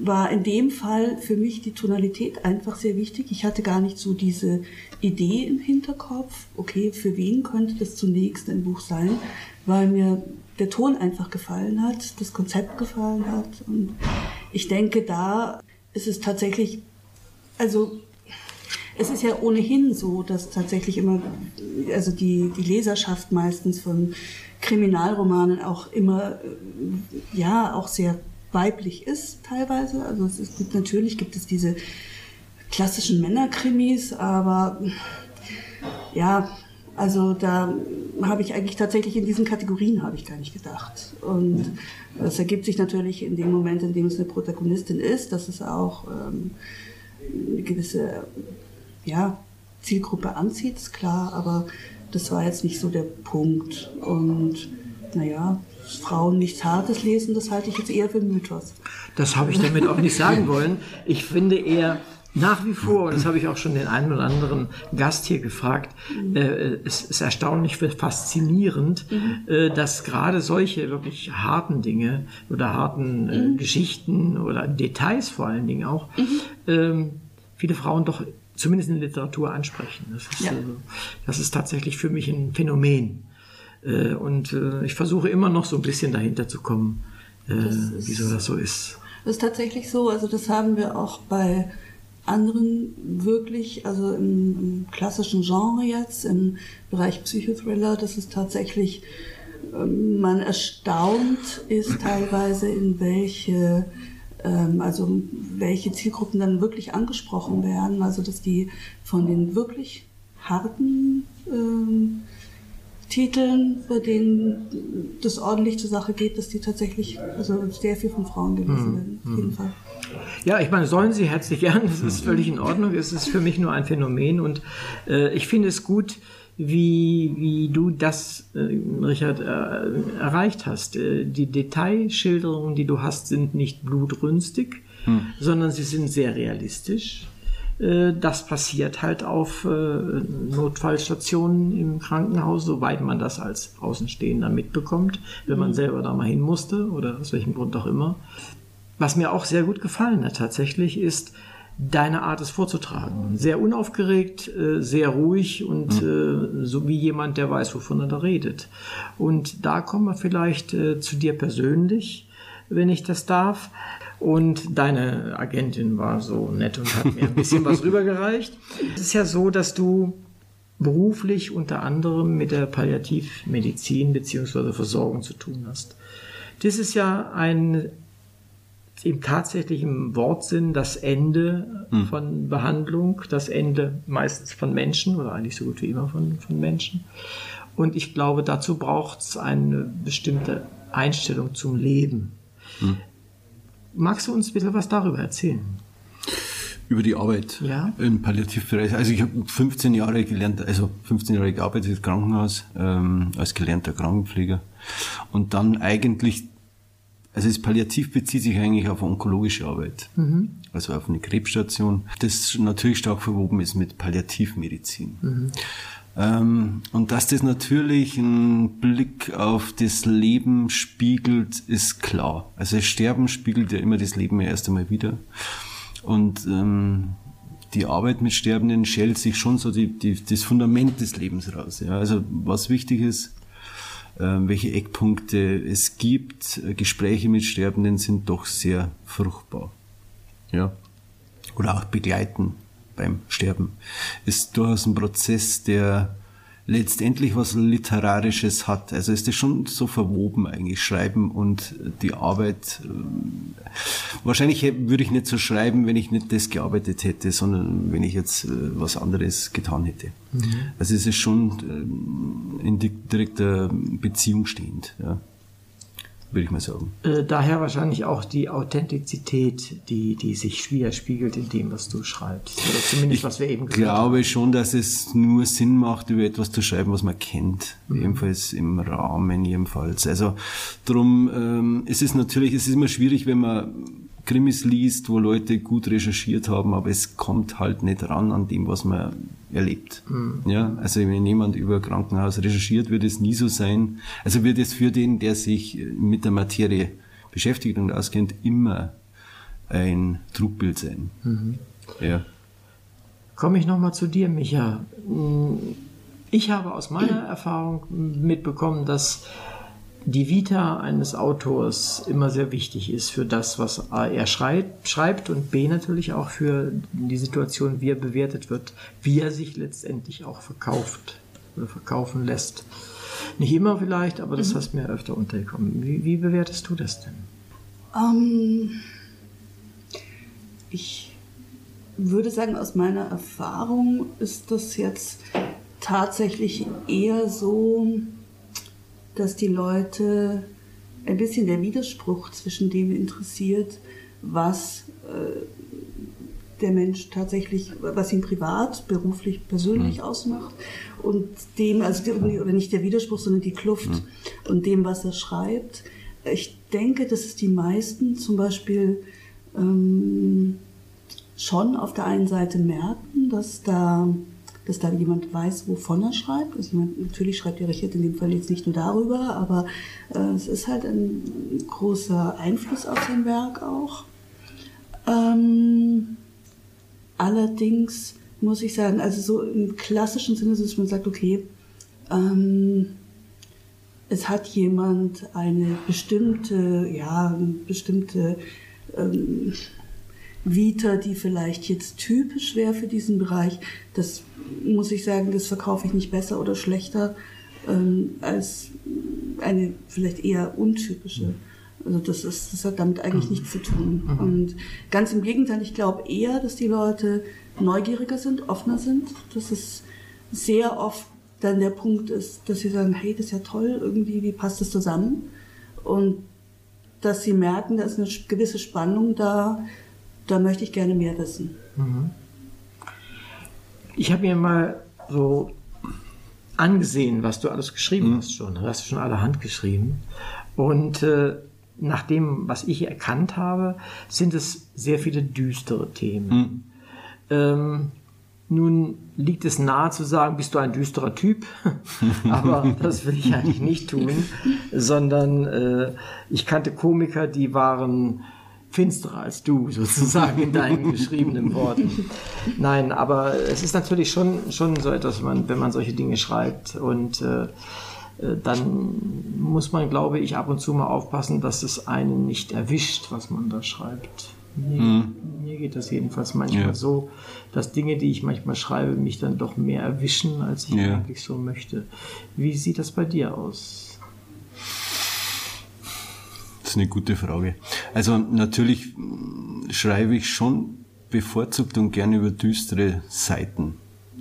war in dem Fall für mich die Tonalität einfach sehr wichtig. Ich hatte gar nicht so diese Idee im Hinterkopf, okay, für wen könnte das zunächst ein Buch sein, weil mir der Ton einfach gefallen hat, das Konzept gefallen hat. Und ich denke, da ist es tatsächlich, also es ist ja ohnehin so, dass tatsächlich immer, also die, die Leserschaft meistens von Kriminalromanen auch immer, ja, auch sehr weiblich ist teilweise. Also es ist, natürlich gibt es diese klassischen Männerkrimis, aber ja, also da habe ich eigentlich tatsächlich in diesen Kategorien habe ich gar nicht gedacht. Und das ergibt sich natürlich in dem Moment, in dem es eine Protagonistin ist, dass es auch ähm, eine gewisse ja, Zielgruppe anzieht, ist klar, aber das war jetzt nicht so der Punkt. Und naja, Frauen nichts Hartes lesen, das halte ich jetzt eher für Mythos. Das habe ich damit auch nicht sagen wollen. Ich finde eher nach wie vor, und das habe ich auch schon den einen oder anderen Gast hier gefragt, mhm. äh, es ist erstaunlich faszinierend, mhm. äh, dass gerade solche wirklich harten Dinge oder harten äh, mhm. Geschichten oder Details vor allen Dingen auch, mhm. ähm, viele Frauen doch zumindest in der Literatur ansprechen. Das ist, ja. das ist tatsächlich für mich ein Phänomen. Äh, und äh, ich versuche immer noch so ein bisschen dahinter zu kommen, äh, wieso das so ist. Das ist tatsächlich so. Also das haben wir auch bei anderen wirklich, also im, im klassischen Genre jetzt, im Bereich Psychothriller, das ist tatsächlich, ähm, man erstaunt ist teilweise, in welche ähm, also welche Zielgruppen dann wirklich angesprochen werden, also dass die von den wirklich harten ähm, Titeln, bei denen das ordentlich zur Sache geht, dass die tatsächlich also sehr viel von Frauen gelesen mhm. werden, auf jeden mhm. Fall. Ja, ich meine, sollen sie herzlich gern, das ist völlig in Ordnung, es ist für mich nur ein Phänomen und äh, ich finde es gut, wie, wie du das, äh, Richard, äh, erreicht hast. Äh, die Detailschilderungen, die du hast, sind nicht blutrünstig, hm. sondern sie sind sehr realistisch. Äh, das passiert halt auf äh, Notfallstationen im Krankenhaus, soweit man das als Außenstehender mitbekommt, wenn man hm. selber da mal hin musste oder aus welchem Grund auch immer. Was mir auch sehr gut gefallen hat tatsächlich ist, deine Art es vorzutragen. Sehr unaufgeregt, äh, sehr ruhig und mhm. so wie jemand, der weiß, wovon er da redet. Und da kommen wir vielleicht zu dir persönlich, wenn ich das darf. Und deine Agentin war so nett und hat mir ein bisschen was rübergereicht. Es ist ja so, dass du beruflich unter anderem mit der Palliativmedizin bzw. Versorgung zu tun hast. Das ist ja ein im tatsächlichen Wortsinn das Ende hm. von Behandlung, das Ende meistens von Menschen oder eigentlich so gut wie immer von, von Menschen. Und ich glaube, dazu braucht es eine bestimmte Einstellung zum Leben. Hm. Magst du uns bitte was darüber erzählen? Über die Arbeit ja? im Palliativbereich. Also ich habe 15 Jahre gelernt, also 15 Jahre gearbeitet im Krankenhaus ähm, als gelernter Krankenpfleger und dann eigentlich also das Palliativ bezieht sich eigentlich auf onkologische Arbeit, mhm. also auf eine Krebsstation, das natürlich stark verwoben ist mit Palliativmedizin. Mhm. Ähm, und dass das natürlich einen Blick auf das Leben spiegelt, ist klar. Also Sterben spiegelt ja immer das Leben ja erst einmal wieder. Und ähm, die Arbeit mit Sterbenden schält sich schon so die, die, das Fundament des Lebens raus. Ja. Also was wichtig ist, ähm, welche Eckpunkte es gibt. Äh, Gespräche mit Sterbenden sind doch sehr fruchtbar. Ja. Oder auch begleiten beim Sterben. Ist durchaus ein Prozess, der letztendlich was Literarisches hat. Also ist das schon so verwoben eigentlich, Schreiben und die Arbeit. Wahrscheinlich würde ich nicht so schreiben, wenn ich nicht das gearbeitet hätte, sondern wenn ich jetzt äh, was anderes getan hätte. Mhm. Also es ist schon ähm, in direkter Beziehung stehend. Ja würde ich mal sagen. Äh, daher wahrscheinlich auch die Authentizität, die, die sich widerspiegelt in dem, was du schreibst. Oder zumindest, ich was wir eben gesagt haben. Ich glaube schon, dass es nur Sinn macht, über etwas zu schreiben, was man kennt. Mhm. Ebenfalls im Rahmen, jedenfalls. Also, drum ähm, ist es natürlich, es ist immer schwierig, wenn man Krimis liest, wo Leute gut recherchiert haben, aber es kommt halt nicht ran an dem, was man erlebt. Mhm. Ja, also wenn jemand über Krankenhaus recherchiert, wird es nie so sein. Also wird es für den, der sich mit der Materie beschäftigt und auskennt, immer ein Trugbild sein. Mhm. Ja. Komme ich nochmal zu dir, Micha. Ich habe aus meiner Erfahrung mitbekommen, dass die Vita eines Autors immer sehr wichtig ist für das, was A, er schreibt, schreibt und B natürlich auch für die Situation, wie er bewertet wird, wie er sich letztendlich auch verkauft oder verkaufen lässt. Nicht immer vielleicht, aber das mhm. hast mir öfter untergekommen. Wie, wie, bewertest du das denn? Um, ähm, ich würde sagen, aus meiner Erfahrung ist das jetzt tatsächlich eher so, dass die Leute ein bisschen der Widerspruch zwischen dem interessiert, was äh, der Mensch tatsächlich, was ihn privat, beruflich, persönlich mhm. ausmacht und dem, also oder nicht der Widerspruch, sondern die Kluft mhm. und dem, was er schreibt. Ich denke, dass es die meisten zum Beispiel ähm, schon auf der einen Seite merken, dass da dass da jemand weiß, wovon er schreibt. Also jemand, natürlich schreibt der Richard in dem Fall jetzt nicht nur darüber, aber äh, es ist halt ein großer Einfluss auf sein Werk auch. Ähm, allerdings muss ich sagen, also so im klassischen Sinne, dass man sagt, okay, ähm, es hat jemand eine bestimmte, ja, eine bestimmte ähm, Vita, die vielleicht jetzt typisch wäre für diesen Bereich, das muss ich sagen, das verkaufe ich nicht besser oder schlechter ähm, als eine vielleicht eher untypische. Also das, ist, das hat damit eigentlich mhm. nichts zu tun. Mhm. Und ganz im Gegenteil, ich glaube eher, dass die Leute neugieriger sind, offener sind. Dass es sehr oft dann der Punkt ist, dass sie sagen, hey, das ist ja toll, irgendwie, wie passt das zusammen? Und dass sie merken, da ist eine gewisse Spannung da, da möchte ich gerne mehr wissen. Mhm. Ich habe mir mal so angesehen, was du alles geschrieben mhm. hast schon. Du hast schon allerhand geschrieben. Und äh, nach dem, was ich erkannt habe, sind es sehr viele düstere Themen. Mhm. Ähm, nun liegt es nahe zu sagen, bist du ein düsterer Typ, aber das will ich eigentlich nicht tun, sondern äh, ich kannte Komiker, die waren finsterer als du, sozusagen in deinen geschriebenen Worten. Nein, aber es ist natürlich schon, schon so etwas, man, wenn man solche Dinge schreibt und äh, äh, dann muss man, glaube ich, ab und zu mal aufpassen, dass es einen nicht erwischt, was man da schreibt. Mir, mhm. mir geht das jedenfalls manchmal ja. so, dass Dinge, die ich manchmal schreibe, mich dann doch mehr erwischen, als ich ja. eigentlich so möchte. Wie sieht das bei dir aus? Das ist eine gute Frage. Also natürlich schreibe ich schon bevorzugt und gerne über düstere Seiten.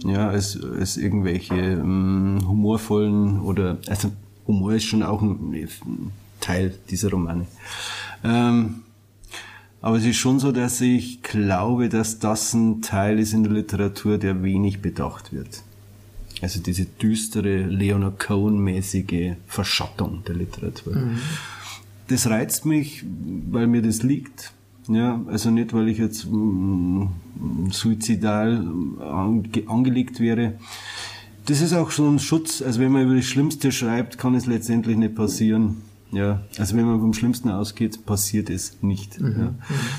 Ja, als, als irgendwelche ähm, humorvollen oder, also Humor ist schon auch ein Teil dieser Romane. Ähm, aber es ist schon so, dass ich glaube, dass das ein Teil ist in der Literatur, der wenig bedacht wird. Also diese düstere Leonard Cohen-mäßige Verschattung der Literatur. Mhm. Das reizt mich, weil mir das liegt. Ja, also nicht, weil ich jetzt mm, suizidal ange angelegt wäre. Das ist auch so ein Schutz. Also wenn man über das Schlimmste schreibt, kann es letztendlich nicht passieren. Ja, also wenn man vom Schlimmsten ausgeht, passiert es nicht. Mhm. Ja.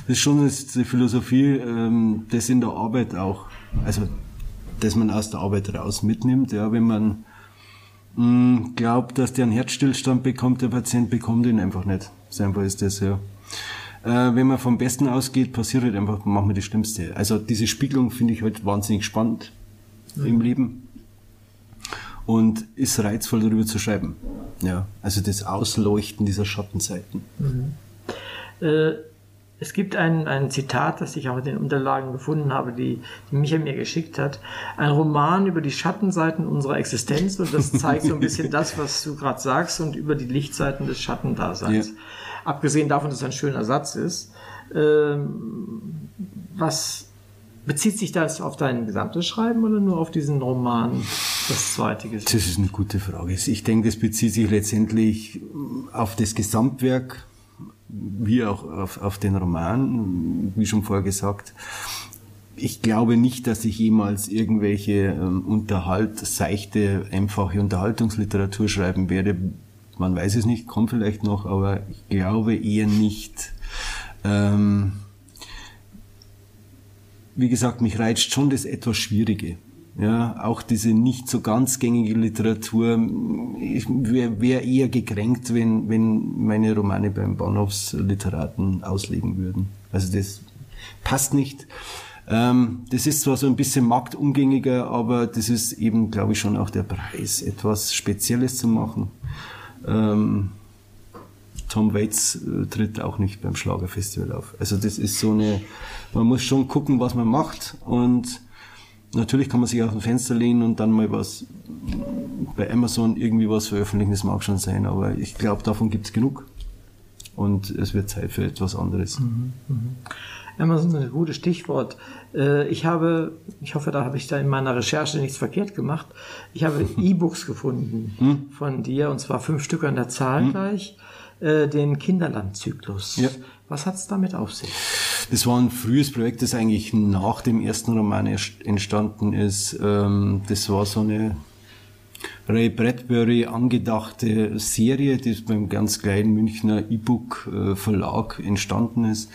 Das ist schon die Philosophie, ähm, das in der Arbeit auch, also dass man aus der Arbeit raus mitnimmt. Ja, wenn man mh, mm, glaubt, dass der einen Herzstillstand bekommt, der Patient bekommt ihn einfach nicht. So einfach ist das, ja. Äh, wenn man vom Besten ausgeht, passiert halt einfach, machen wir das Schlimmste. Also diese Spiegelung finde ich halt wahnsinnig spannend mhm. im Leben und ist reizvoll darüber zu schreiben. Ja, also das Ausleuchten dieser Schattenseiten. Mhm. Äh, es gibt ein, ein Zitat, das ich auch in den Unterlagen gefunden habe, die, die Micha mir geschickt hat. Ein Roman über die Schattenseiten unserer Existenz und das zeigt so ein bisschen das, was du gerade sagst und über die Lichtseiten des Schattendaseins. Ja. Abgesehen davon, dass es ein schöner Satz ist. Ähm, was Bezieht sich das auf dein gesamtes Schreiben oder nur auf diesen Roman, das zweite Gesicht? Das ist eine gute Frage. Ich denke, das bezieht sich letztendlich auf das Gesamtwerk, wie auch auf, auf den Roman, wie schon vorher gesagt. Ich glaube nicht, dass ich jemals irgendwelche ähm, Unterhalt, seichte, einfache Unterhaltungsliteratur schreiben werde. Man weiß es nicht, kommt vielleicht noch, aber ich glaube eher nicht. Ähm, wie gesagt, mich reizt schon das etwas Schwierige. Ja, auch diese nicht so ganz gängige Literatur. Ich wäre wär eher gekränkt, wenn, wenn meine Romane beim Bahnhofsliteraten auslegen würden. Also das passt nicht. Ähm, das ist zwar so ein bisschen marktumgängiger, aber das ist eben, glaube ich, schon auch der Preis, etwas Spezielles zu machen. Ähm, Tom Waits äh, tritt auch nicht beim Schlagerfestival auf. Also das ist so eine, man muss schon gucken, was man macht und natürlich kann man sich aus dem Fenster lehnen und dann mal was bei Amazon irgendwie was veröffentlichen, das mag schon sein, aber ich glaube, davon gibt es genug und es wird Zeit für etwas anderes. Mhm, mh. Amazon ist ein gutes Stichwort. Äh, ich habe, ich hoffe, da habe ich da in meiner Recherche nichts verkehrt gemacht. Ich habe E-Books gefunden hm? von dir und zwar fünf Stück an der Zahl hm? gleich. Äh, den Kinderlandzyklus. Ja. Was hat es damit auf sich? Das war ein frühes Projekt, das eigentlich nach dem ersten Roman entstanden ist. Ähm, das war so eine Ray Bradbury angedachte Serie, die beim ganz kleinen Münchner E-Book Verlag entstanden ist.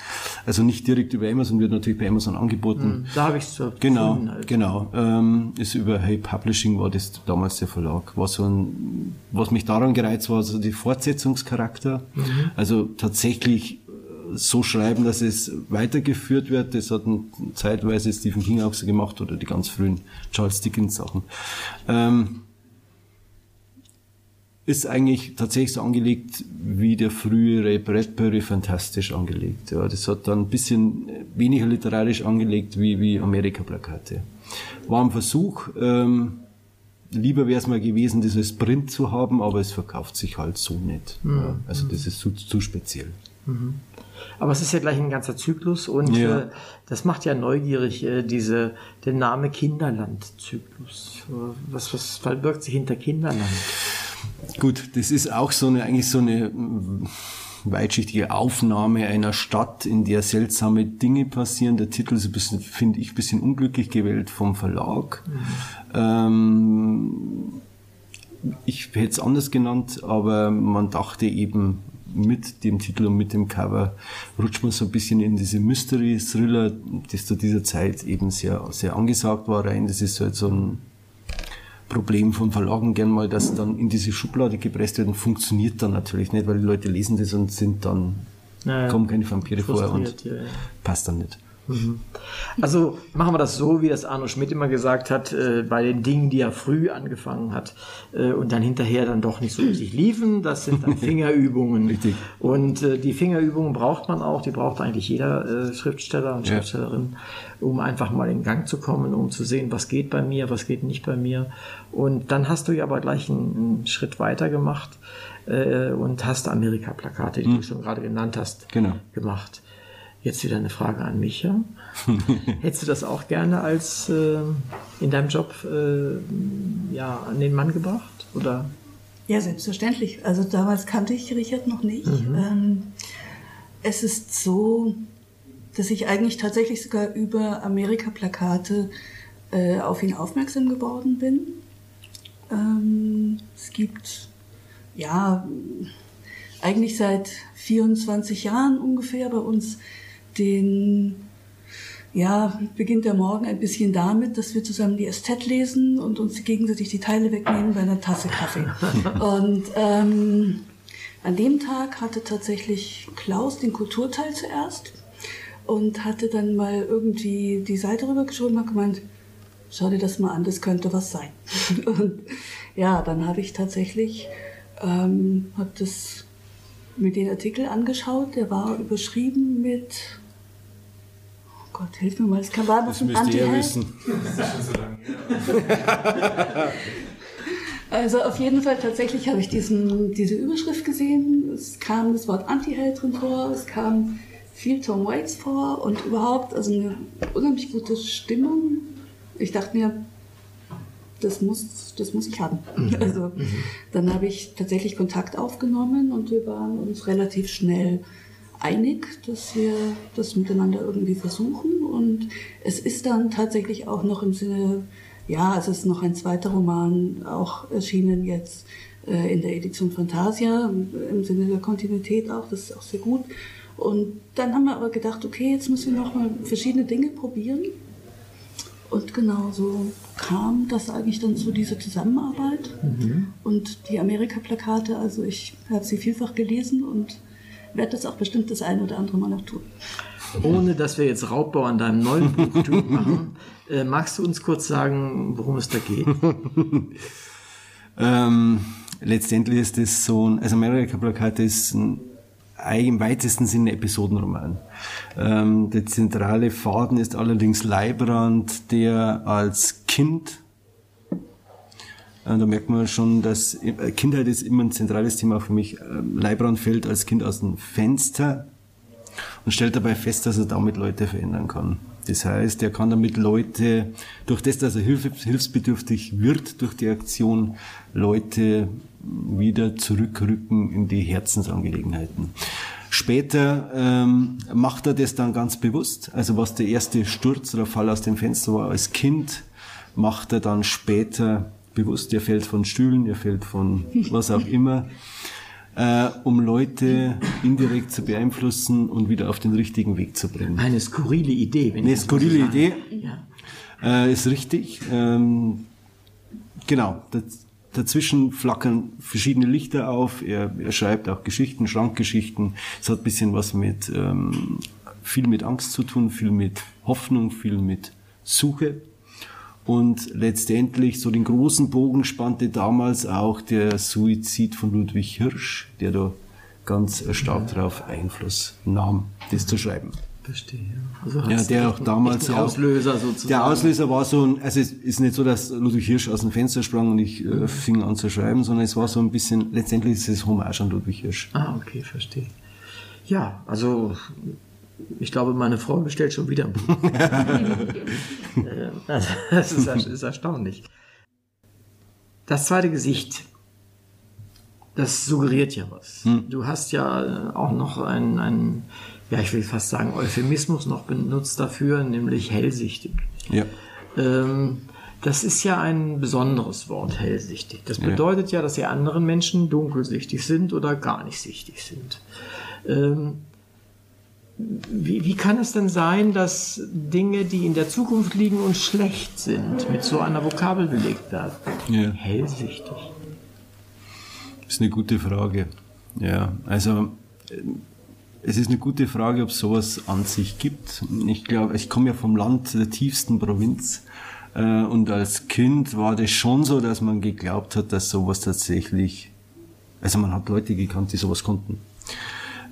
Also nicht direkt über Amazon, wird natürlich bei Amazon angeboten. Hm, da habe ich es so Genau, halt. genau. Ähm, ist über Hey Publishing war das damals der Verlag. War so ein, was mich daran gereizt war, so die Fortsetzungscharakter. Mhm. Also tatsächlich äh, so schreiben, dass es weitergeführt wird. Das hat zeitweise Stephen King auch so gemacht oder die ganz frühen Charles Dickens Sachen. Ähm, ist eigentlich tatsächlich so angelegt wie der frühe Ray Bradbury fantastisch angelegt. Ja, das hat dann ein bisschen weniger literarisch angelegt wie, wie Amerika-Plakate. War ein Versuch, ähm, lieber wäre es mal gewesen, dieses Print zu haben, aber es verkauft sich halt so nicht. Mhm. Ja, also das ist zu, zu speziell. Mhm. Aber es ist ja gleich ein ganzer Zyklus und ja. äh, das macht ja neugierig, äh, diese, der Name Kinderland-Zyklus. Was, was verbirgt sich hinter Kinderland? Gut, das ist auch so eine, eigentlich so eine mm, weitschichtige Aufnahme einer Stadt, in der seltsame Dinge passieren. Der Titel ist ein bisschen, finde ich, ein bisschen unglücklich gewählt vom Verlag. Mhm. Ähm, ich hätte es anders genannt, aber man dachte eben, mit dem Titel und mit dem Cover rutscht man so ein bisschen in diese Mystery-Thriller, das zu dieser Zeit eben sehr, sehr angesagt war, rein. Das ist halt so ein Problem von Verlagen gern mal, dass dann in diese Schublade gepresst wird und funktioniert dann natürlich nicht, weil die Leute lesen das und sind dann naja. kommen keine Vampire vor und ja, ja. passt dann nicht. Mhm. Also machen wir das so, wie das Arno Schmidt immer gesagt hat, äh, bei den Dingen, die er früh angefangen hat äh, und dann hinterher dann doch nicht so richtig liefen. Das sind dann Fingerübungen. Richtig. Und äh, die Fingerübungen braucht man auch, die braucht eigentlich jeder äh, Schriftsteller und Schriftstellerin, ja. um einfach mal in Gang zu kommen, um zu sehen, was geht bei mir, was geht nicht bei mir. Und dann hast du ja aber gleich einen, einen Schritt weiter gemacht äh, und hast Amerika-Plakate, die mhm. du schon gerade genannt hast, genau. gemacht. Jetzt wieder eine Frage an Micha. Hättest du das auch gerne als äh, in deinem Job äh, ja, an den Mann gebracht? Oder? Ja, selbstverständlich. Also damals kannte ich Richard noch nicht. Mhm. Ähm, es ist so, dass ich eigentlich tatsächlich sogar über Amerika-Plakate äh, auf ihn aufmerksam geworden bin. Ähm, es gibt ja eigentlich seit 24 Jahren ungefähr bei uns den, ja, beginnt der Morgen ein bisschen damit, dass wir zusammen die Ästhet lesen und uns gegenseitig die Teile wegnehmen bei einer Tasse Kaffee. und ähm, an dem Tag hatte tatsächlich Klaus den Kulturteil zuerst und hatte dann mal irgendwie die Seite rübergeschoben und gemeint, schau dir das mal an, das könnte was sein. und ja, dann habe ich tatsächlich, ähm, habe das mit den Artikel angeschaut, der war überschrieben mit Gott, hilf mir mal, es kann war das müsst ihr ja wissen. also auf jeden Fall tatsächlich habe ich diesen, diese Überschrift gesehen. Es kam das Wort Anti-Held drin vor, es kam viel Tom Waits vor und überhaupt also eine unheimlich gute Stimmung. Ich dachte mir, das muss, das muss ich haben. Mhm. Also dann habe ich tatsächlich Kontakt aufgenommen und wir waren uns relativ schnell einig, dass wir das miteinander irgendwie versuchen. Und es ist dann tatsächlich auch noch im Sinne, ja, es ist noch ein zweiter Roman auch erschienen jetzt äh, in der Edition Fantasia, im Sinne der Kontinuität auch, das ist auch sehr gut. Und dann haben wir aber gedacht, okay, jetzt müssen wir noch mal verschiedene Dinge probieren. Und genau so kam das eigentlich dann zu dieser Zusammenarbeit. Mhm. Und die Amerika-Plakate, also ich habe sie vielfach gelesen und werde das auch bestimmt das eine oder andere Mal noch tun. Ohne dass wir jetzt Raubbau an deinem neuen Buch machen, äh, magst du uns kurz sagen, worum es da geht? ähm, letztendlich ist es so ein, also America Plakate ist ein, im weitesten Sinne Episodenroman. Ähm, der zentrale Faden ist allerdings Leibrand, der als Kind da merkt man schon, dass äh, Kindheit ist immer ein zentrales Thema für mich. Ähm, Leibran fällt als Kind aus dem Fenster und stellt dabei fest, dass er damit Leute verändern kann. Das heißt, er kann damit Leute, durch das, dass er hilfsbedürftig wird, durch die Aktion, Leute wieder zurückrücken in die Herzensangelegenheiten. Später ähm, macht er das dann ganz bewusst. Also was der erste Sturz oder Fall aus dem Fenster war als Kind, macht er dann später bewusst, er fällt von Stühlen, er fällt von was auch immer, äh, um Leute indirekt zu beeinflussen und wieder auf den richtigen Weg zu bringen. Eine skurrile Idee. Wenn Eine skurrile so Idee, ja. äh, ist richtig. Ähm, genau, das, dazwischen flackern verschiedene Lichter auf. Er, er schreibt auch Geschichten, Schrankgeschichten. Es hat bisschen was mit ähm, viel mit Angst zu tun, viel mit Hoffnung, viel mit Suche. Und letztendlich so den großen Bogen spannte damals auch der Suizid von Ludwig Hirsch, der da ganz stark ja. darauf Einfluss nahm, das zu schreiben. Verstehe. Also ja, der auch damals der Auslöser sozusagen. Der Auslöser war so ein, also es ist nicht so, dass Ludwig Hirsch aus dem Fenster sprang und ich äh, fing an zu schreiben, sondern es war so ein bisschen, letztendlich ist es Hommage an Ludwig Hirsch. Ah, okay, verstehe. Ja, also ich glaube, meine Frau bestellt schon wieder ein Buch. Äh, das ist, ist erstaunlich. Das zweite Gesicht, das suggeriert ja was. Hm. Du hast ja auch noch einen, einen, ja, ich will fast sagen, Euphemismus noch benutzt dafür, nämlich hellsichtig. Ja. Ähm, das ist ja ein besonderes Wort, hellsichtig. Das bedeutet ja, dass die anderen Menschen dunkelsichtig sind oder gar nicht sichtig sind. Ähm, wie, wie kann es denn sein, dass Dinge, die in der Zukunft liegen und schlecht sind, mit so einer Vokabel belegt werden? Ja. Hellsichtig. Das ist eine gute Frage. Ja, also Es ist eine gute Frage, ob es sowas an sich gibt. Ich glaube, ich komme ja vom Land der tiefsten Provinz. Äh, und als Kind war das schon so, dass man geglaubt hat, dass sowas tatsächlich, also man hat Leute gekannt, die sowas konnten.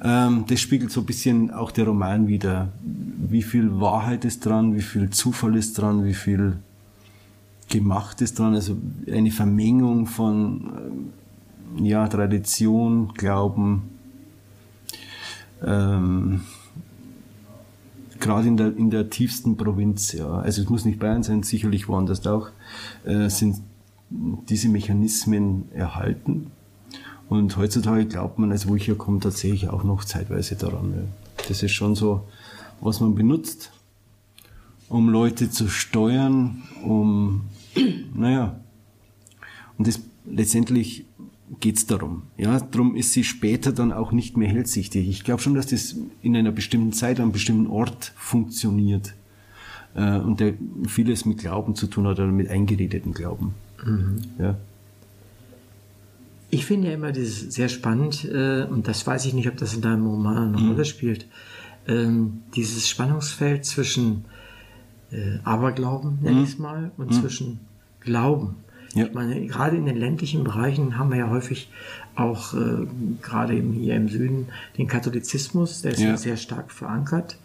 Ähm, das spiegelt so ein bisschen auch der Roman wieder. Wie viel Wahrheit ist dran, wie viel Zufall ist dran, wie viel gemacht ist dran. Also eine Vermengung von äh, ja, Tradition, Glauben, ähm, gerade in der, in der tiefsten Provinz, ja, also es muss nicht Bayern sein, sicherlich woanders auch, äh, sind diese Mechanismen erhalten. Und heutzutage glaubt man, als wo ich hier komme, tatsächlich auch noch zeitweise daran. Ja. Das ist schon so, was man benutzt, um Leute zu steuern, um, naja, und das letztendlich geht's darum. Ja, darum ist sie später dann auch nicht mehr hellsichtig. Ich glaube schon, dass das in einer bestimmten Zeit, an einem bestimmten Ort funktioniert äh, und der vieles mit Glauben zu tun hat oder mit eingeredeten Glauben. Mhm. Ja. Ich finde ja immer das sehr spannend äh, und das weiß ich nicht, ob das in deinem Roman eine mhm. Rolle spielt. Ähm, dieses Spannungsfeld zwischen äh, Aberglauben, nenne mhm. ich es mal, und mhm. zwischen Glauben. Ja. Ich meine, gerade in den ländlichen Bereichen haben wir ja häufig auch, äh, gerade hier im Süden, den Katholizismus, der ist ja, ja sehr stark verankert.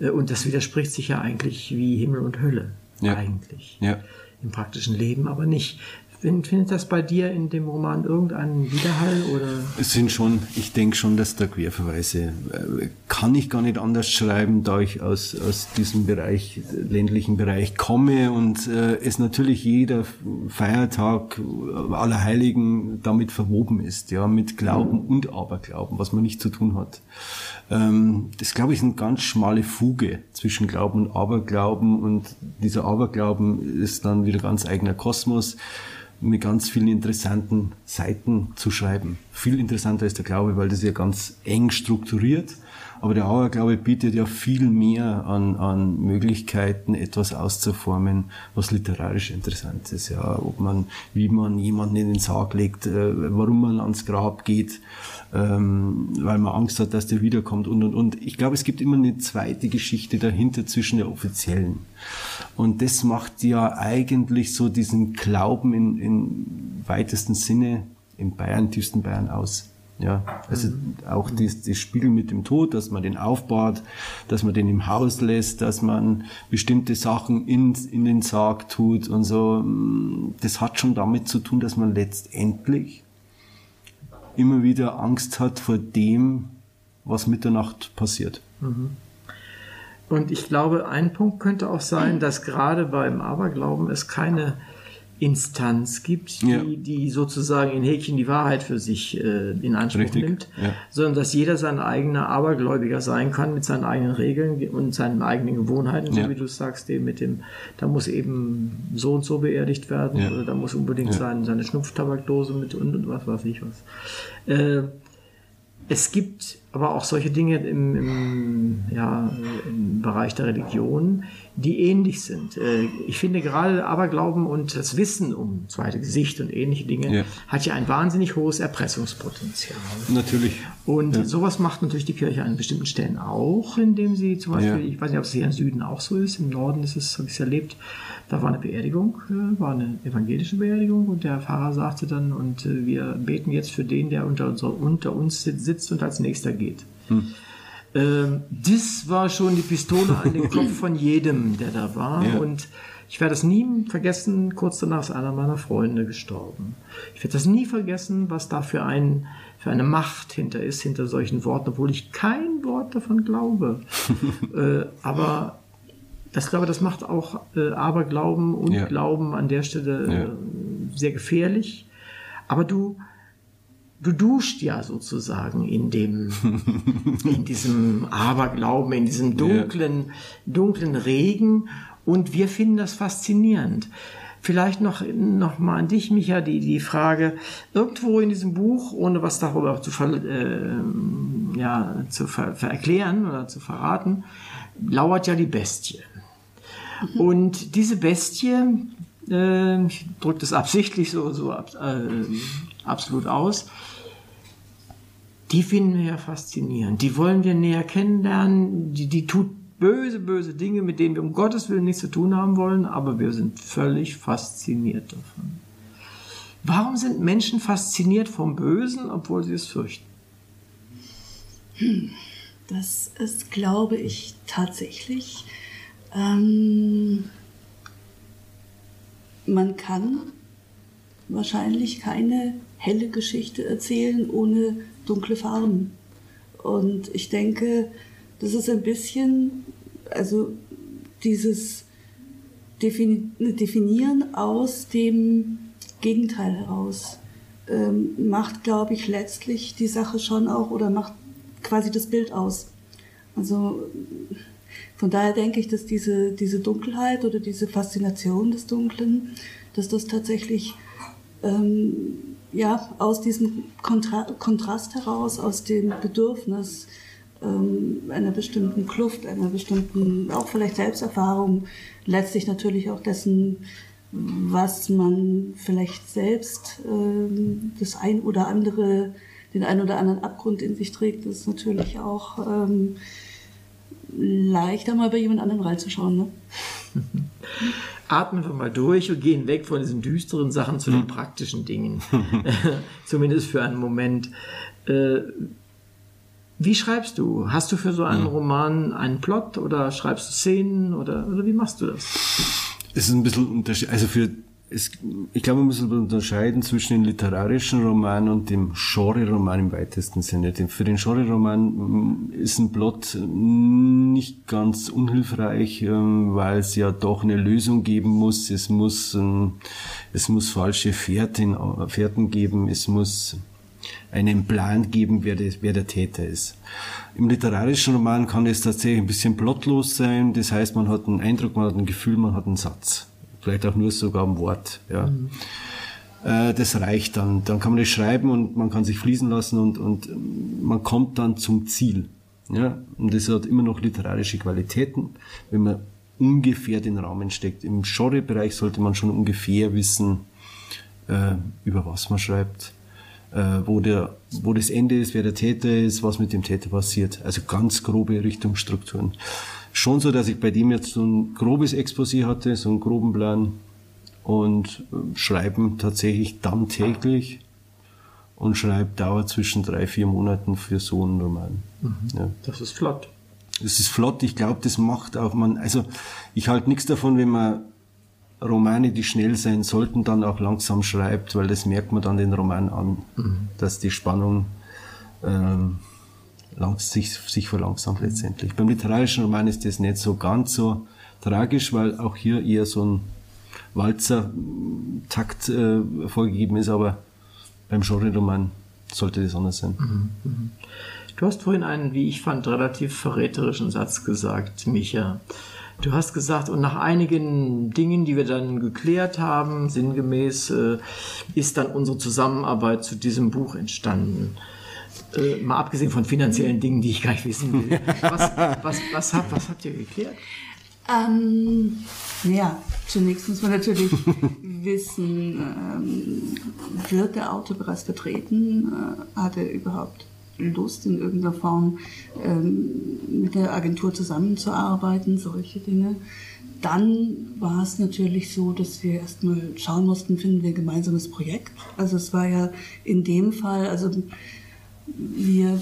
Äh, und das widerspricht sich ja eigentlich wie Himmel und Hölle. Ja. Eigentlich. Ja. Im praktischen Leben aber nicht. Findet das bei dir in dem Roman irgendeinen Widerhall? Oder? Es sind schon, ich denke schon, dass da Querverweise, äh, kann ich gar nicht anders schreiben, da ich aus, aus diesem Bereich, ländlichen Bereich komme und äh, es natürlich jeder Feiertag aller Heiligen damit verwoben ist, ja, mit Glauben mhm. und Aberglauben, was man nicht zu tun hat. Ähm, das, glaube ich, ist eine ganz schmale Fuge zwischen Glauben und Aberglauben und dieser Aberglauben ist dann wieder ganz eigener Kosmos mit ganz vielen interessanten Seiten zu schreiben. Viel interessanter ist der Glaube, weil das ja ganz eng strukturiert. Aber der Auerglaube bietet ja viel mehr an, an Möglichkeiten, etwas auszuformen, was literarisch interessant ist. Ja, ob man, wie man jemanden in den Sarg legt, äh, warum man ans Grab geht, ähm, weil man Angst hat, dass der wiederkommt und und und. Ich glaube, es gibt immer eine zweite Geschichte dahinter zwischen der offiziellen. Und das macht ja eigentlich so diesen Glauben in, in weitesten Sinne im Bayern, tiefsten Bayern aus. Ja, also mhm. auch das, das Spiel mit dem Tod, dass man den aufbaut, dass man den im Haus lässt, dass man bestimmte Sachen in, in den Sarg tut und so. Das hat schon damit zu tun, dass man letztendlich immer wieder Angst hat vor dem, was mit der Nacht passiert. Mhm. Und ich glaube, ein Punkt könnte auch sein, dass gerade beim Aberglauben es keine Instanz gibt, die, ja. die sozusagen in Häkchen die Wahrheit für sich äh, in Anspruch Richtig. nimmt, ja. sondern dass jeder sein eigener Abergläubiger sein kann mit seinen eigenen Regeln und seinen eigenen Gewohnheiten, so wie du sagst, eben mit dem, da muss eben so und so beerdigt werden oder da muss unbedingt sein, seine Schnupftabakdose mit und, und was weiß ich was. Äh, es gibt aber auch solche Dinge im, im, ja, im Bereich der Religion, die ähnlich sind. Äh, ich finde gerade Aberglauben und das Wissen um zweite Gesicht und ähnliche Dinge ja. hat ja ein wahnsinnig hohes Erpressungspotenzial. Natürlich. Und ja. sowas macht natürlich die Kirche an bestimmten Stellen auch, indem sie zum Beispiel, ja. ich weiß nicht, ob es hier im Süden auch so ist, im Norden ist es, habe ich es erlebt, da war eine Beerdigung, äh, war eine evangelische Beerdigung und der Pfarrer sagte dann, und äh, wir beten jetzt für den, der unter, unter uns sitzt und als nächster geht. Hm. Ähm, das war schon die Pistole an den Kopf von jedem, der da war. Ja. Und ich werde das nie vergessen, kurz danach ist einer meiner Freunde gestorben. Ich werde das nie vergessen, was da für, ein, für eine Macht hinter ist, hinter solchen Worten, obwohl ich kein Wort davon glaube. äh, aber das glaube, das macht auch äh, Aberglauben und ja. Glauben an der Stelle äh, sehr gefährlich. Aber du, du duscht ja sozusagen in dem, in diesem Aberglauben, in diesem dunklen, dunklen Regen. Und wir finden das faszinierend. Vielleicht noch, noch mal an dich, Micha, die, die Frage, irgendwo in diesem Buch, ohne was darüber zu, ver, äh, ja, zu ver, ver erklären oder zu verraten, lauert ja die Bestie. Mhm. Und diese Bestie, äh, ich drücke das absichtlich so, so äh, absolut aus, die finden wir ja faszinierend. Die wollen wir näher kennenlernen. Die, die tut böse, böse Dinge, mit denen wir um Gottes Willen nichts zu tun haben wollen, aber wir sind völlig fasziniert davon. Warum sind Menschen fasziniert vom Bösen, obwohl sie es fürchten? Das ist, glaube ich, tatsächlich. Ähm, man kann wahrscheinlich keine helle Geschichte erzählen ohne dunkle Farben. Und ich denke, das ist ein bisschen, also dieses Definieren aus dem Gegenteil heraus ähm, macht, glaube ich, letztlich die Sache schon auch oder macht quasi das Bild aus. Also von daher denke ich, dass diese, diese Dunkelheit oder diese Faszination des Dunklen, dass das tatsächlich ähm, ja, aus diesem Kontra Kontrast heraus, aus dem Bedürfnis ähm, einer bestimmten Kluft, einer bestimmten, auch vielleicht Selbsterfahrung, letztlich natürlich auch dessen, was man vielleicht selbst ähm, das ein oder andere, den ein oder anderen Abgrund in sich trägt, ist natürlich auch ähm, leichter mal bei jemand anderem reinzuschauen. Ne? Atmen wir mal durch und gehen weg von diesen düsteren Sachen zu den praktischen Dingen. Zumindest für einen Moment. Äh, wie schreibst du? Hast du für so einen Roman einen Plot oder schreibst du Szenen oder, oder wie machst du das? Es ist ein bisschen Unterschied. Also für es, ich glaube, man muss unterscheiden zwischen dem literarischen Roman und dem Genre-Roman im weitesten Sinne. Für den Genre-Roman mm, ist ein Plot nicht ganz unhilfreich, ähm, weil es ja doch eine Lösung geben muss. Es muss, ähm, es muss falsche Fährten, Fährten geben. Es muss einen Plan geben, wer, das, wer der Täter ist. Im literarischen Roman kann es tatsächlich ein bisschen plotlos sein. Das heißt, man hat einen Eindruck, man hat ein Gefühl, man hat einen Satz vielleicht auch nur sogar ein Wort. Ja. Mhm. Äh, das reicht dann. Dann kann man das schreiben und man kann sich fließen lassen und, und man kommt dann zum Ziel. Ja. Und das hat immer noch literarische Qualitäten, wenn man ungefähr den Rahmen steckt. Im Genre-Bereich sollte man schon ungefähr wissen, äh, über was man schreibt, äh, wo, der, wo das Ende ist, wer der Täter ist, was mit dem Täter passiert. Also ganz grobe Richtungsstrukturen schon so, dass ich bei dem jetzt so ein grobes Exposé hatte, so einen groben Plan und äh, schreiben tatsächlich dann täglich und schreibt dauert zwischen drei, vier Monaten für so einen Roman. Mhm. Ja. Das ist flott. Das ist flott. Ich glaube, das macht auch man, also ich halte nichts davon, wenn man Romane, die schnell sein sollten, dann auch langsam schreibt, weil das merkt man dann den Roman an, mhm. dass die Spannung ähm, sich, sich verlangsamt letztendlich. Beim literarischen Roman ist das nicht so ganz so tragisch, weil auch hier eher so ein Walzer-Takt äh, vorgegeben ist, aber beim Genre-Roman sollte das anders sein. Mhm, mhm. Du hast vorhin einen, wie ich fand, relativ verräterischen Satz gesagt, Micha. Du hast gesagt, und nach einigen Dingen, die wir dann geklärt haben, sinngemäß, äh, ist dann unsere Zusammenarbeit zu diesem Buch entstanden. Äh, mal abgesehen von finanziellen Dingen, die ich gar nicht wissen will. Was, was, was, was habt ihr geklärt? Ähm, ja, zunächst muss man natürlich wissen, ähm, wird der Autor bereits vertreten? Äh, hat er überhaupt Lust, in irgendeiner Form ähm, mit der Agentur zusammenzuarbeiten? Solche Dinge. Dann war es natürlich so, dass wir erstmal schauen mussten, finden wir ein gemeinsames Projekt. Also es war ja in dem Fall, also wir,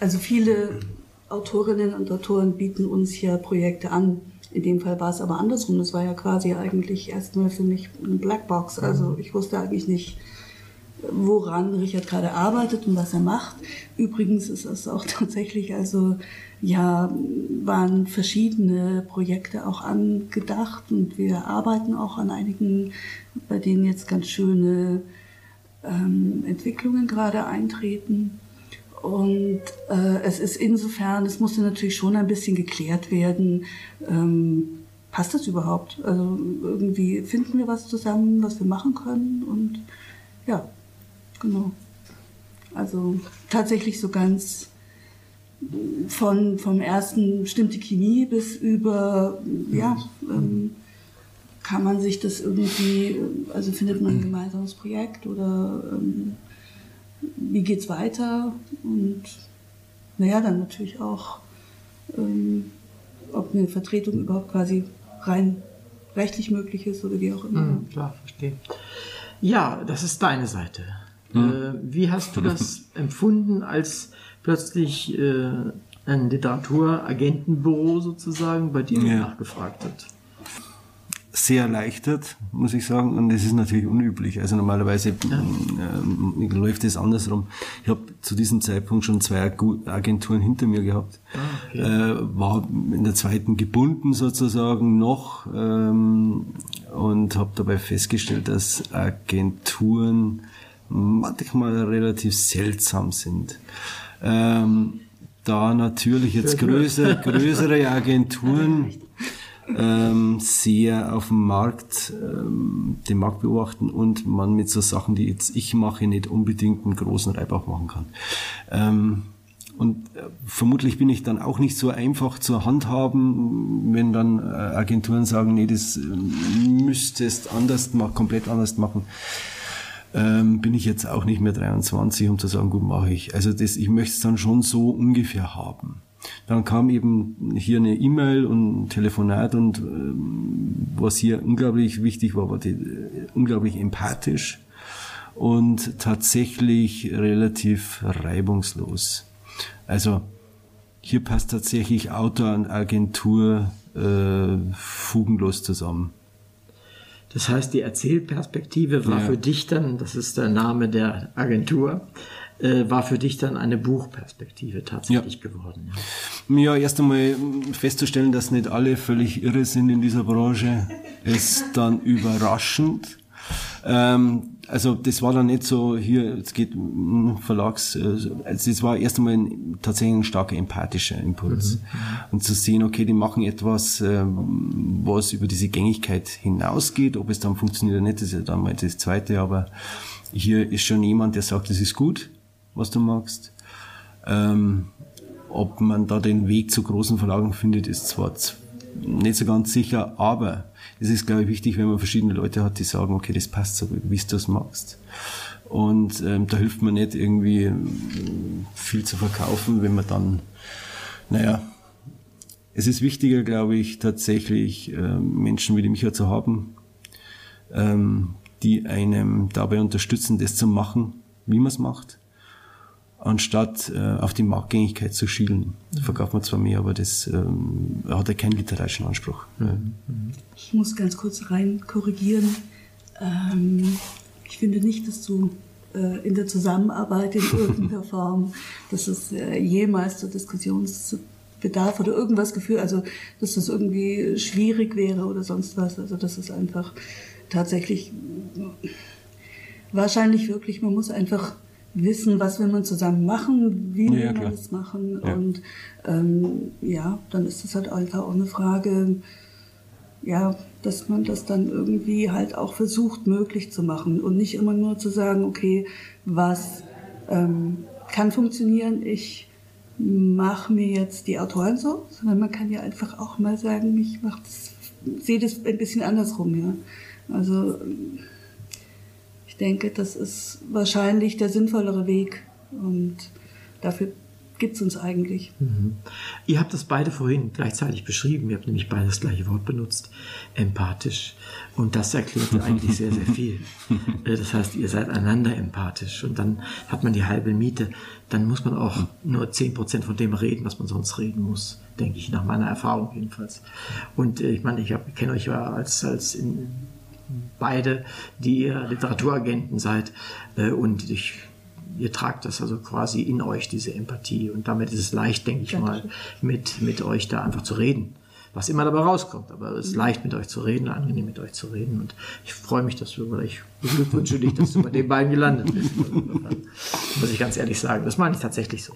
also viele Autorinnen und Autoren bieten uns ja Projekte an. In dem Fall war es aber andersrum. Das war ja quasi eigentlich erstmal für mich eine Blackbox. Also ich wusste eigentlich nicht, woran Richard gerade arbeitet und was er macht. Übrigens ist es auch tatsächlich, also ja, waren verschiedene Projekte auch angedacht und wir arbeiten auch an einigen, bei denen jetzt ganz schöne ähm, Entwicklungen gerade eintreten. Und äh, es ist insofern, es musste natürlich schon ein bisschen geklärt werden, ähm, passt das überhaupt? Also irgendwie finden wir was zusammen, was wir machen können und ja, genau. Also tatsächlich so ganz von vom ersten stimmt die Chemie bis über ja ähm, kann man sich das irgendwie also findet man ein gemeinsames Projekt oder ähm, wie geht's weiter und naja, dann natürlich auch, ähm, ob eine Vertretung überhaupt quasi rein rechtlich möglich ist oder wie auch immer. Mhm, klar, verstehe. Ja, das ist deine Seite. Mhm. Äh, wie hast du das empfunden, als plötzlich äh, ein Literaturagentenbüro sozusagen bei dir ja. nachgefragt hat? Sehr erleichtert, muss ich sagen. Und es ist natürlich unüblich. Also normalerweise äh, läuft es andersrum. Ich habe zu diesem Zeitpunkt schon zwei Agenturen hinter mir gehabt. Ah, okay. äh, war in der zweiten gebunden sozusagen noch ähm, und habe dabei festgestellt, dass Agenturen manchmal relativ seltsam sind. Ähm, da natürlich jetzt größere, größere Agenturen ähm, sehr auf dem Markt, ähm, den Markt beobachten und man mit so Sachen, die jetzt ich mache, nicht unbedingt einen großen Reibach machen kann. Ähm, und äh, vermutlich bin ich dann auch nicht so einfach zur Hand haben, wenn dann äh, Agenturen sagen, nee, das äh, müsstest anders machen, komplett anders machen. Ähm, bin ich jetzt auch nicht mehr 23, um zu sagen, gut, mache ich. Also das, ich möchte es dann schon so ungefähr haben. Dann kam eben hier eine E-Mail und ein Telefonat und ähm, was hier unglaublich wichtig war, war die, äh, unglaublich empathisch und tatsächlich relativ reibungslos. Also hier passt tatsächlich Autor und Agentur äh, fugenlos zusammen. Das heißt, die Erzählperspektive war ja. für dich dann, das ist der Name der Agentur, äh, war für dich dann eine Buchperspektive tatsächlich ja. geworden. Ja. ja, erst einmal festzustellen, dass nicht alle völlig irre sind in dieser Branche, ist dann überraschend. Ähm, also das war dann nicht so, hier, es geht Verlags, äh, also es war erst einmal ein, tatsächlich ein starker empathischer Impuls. Mhm. Und zu sehen, okay, die machen etwas, ähm, was über diese Gängigkeit hinausgeht, ob es dann funktioniert oder nicht, das ist ja dann mal das Zweite, aber hier ist schon jemand, der sagt, das ist gut, was du magst. Ähm, ob man da den Weg zu großen Verlagen findet, ist zwar nicht so ganz sicher, aber es ist, glaube ich, wichtig, wenn man verschiedene Leute hat, die sagen, okay, das passt so, wie du das magst. Und ähm, da hilft man nicht irgendwie ähm, viel zu verkaufen, wenn man dann, naja, es ist wichtiger, glaube ich, tatsächlich äh, Menschen wie die Micha zu haben, ähm, die einem dabei unterstützen, das zu machen, wie man es macht anstatt äh, auf die Marktgängigkeit zu schielen. Mhm. Verkauft man zwar mehr, aber das ähm, hat ja keinen literarischen Anspruch. Mhm. Ich muss ganz kurz rein korrigieren. Ähm, ich finde nicht, dass du äh, in der Zusammenarbeit in irgendeiner Form, dass es äh, jemals zur Diskussionsbedarf oder irgendwas geführt, also dass das irgendwie schwierig wäre oder sonst was. Also das ist einfach tatsächlich wahrscheinlich wirklich, man muss einfach wissen, was will man zusammen machen, wie will ja, man es machen. Ja. Und ähm, ja, dann ist es halt einfach auch eine Frage, ja, dass man das dann irgendwie halt auch versucht möglich zu machen und nicht immer nur zu sagen, okay, was ähm, kann funktionieren, ich mache mir jetzt die Autoren so, sondern man kann ja einfach auch mal sagen, ich mach das, sehe das ein bisschen andersrum, ja. Also denke, das ist wahrscheinlich der sinnvollere Weg und dafür gibt es uns eigentlich. Mhm. Ihr habt das beide vorhin gleichzeitig beschrieben. Ihr habt nämlich beide das gleiche Wort benutzt, empathisch. Und das erklärt eigentlich sehr, sehr viel. Äh, das heißt, ihr seid einander empathisch und dann hat man die halbe Miete. Dann muss man auch nur zehn Prozent von dem reden, was man sonst reden muss, denke ich, nach meiner Erfahrung jedenfalls. Und äh, ich meine, ich, ich kenne euch ja als, als in, beide, die ihr Literaturagenten seid äh, und ich, ihr tragt das also quasi in euch, diese Empathie und damit ist es leicht, denke ich mal, mit, mit euch da einfach zu reden. Was immer dabei rauskommt, aber es ist mhm. leicht mit euch zu reden, angenehm mit euch zu reden und ich freue mich, dass du, oder ich beglückwünsche dich, dass du bei den beiden gelandet bist. Muss ich ganz ehrlich sagen, das meine ich tatsächlich so.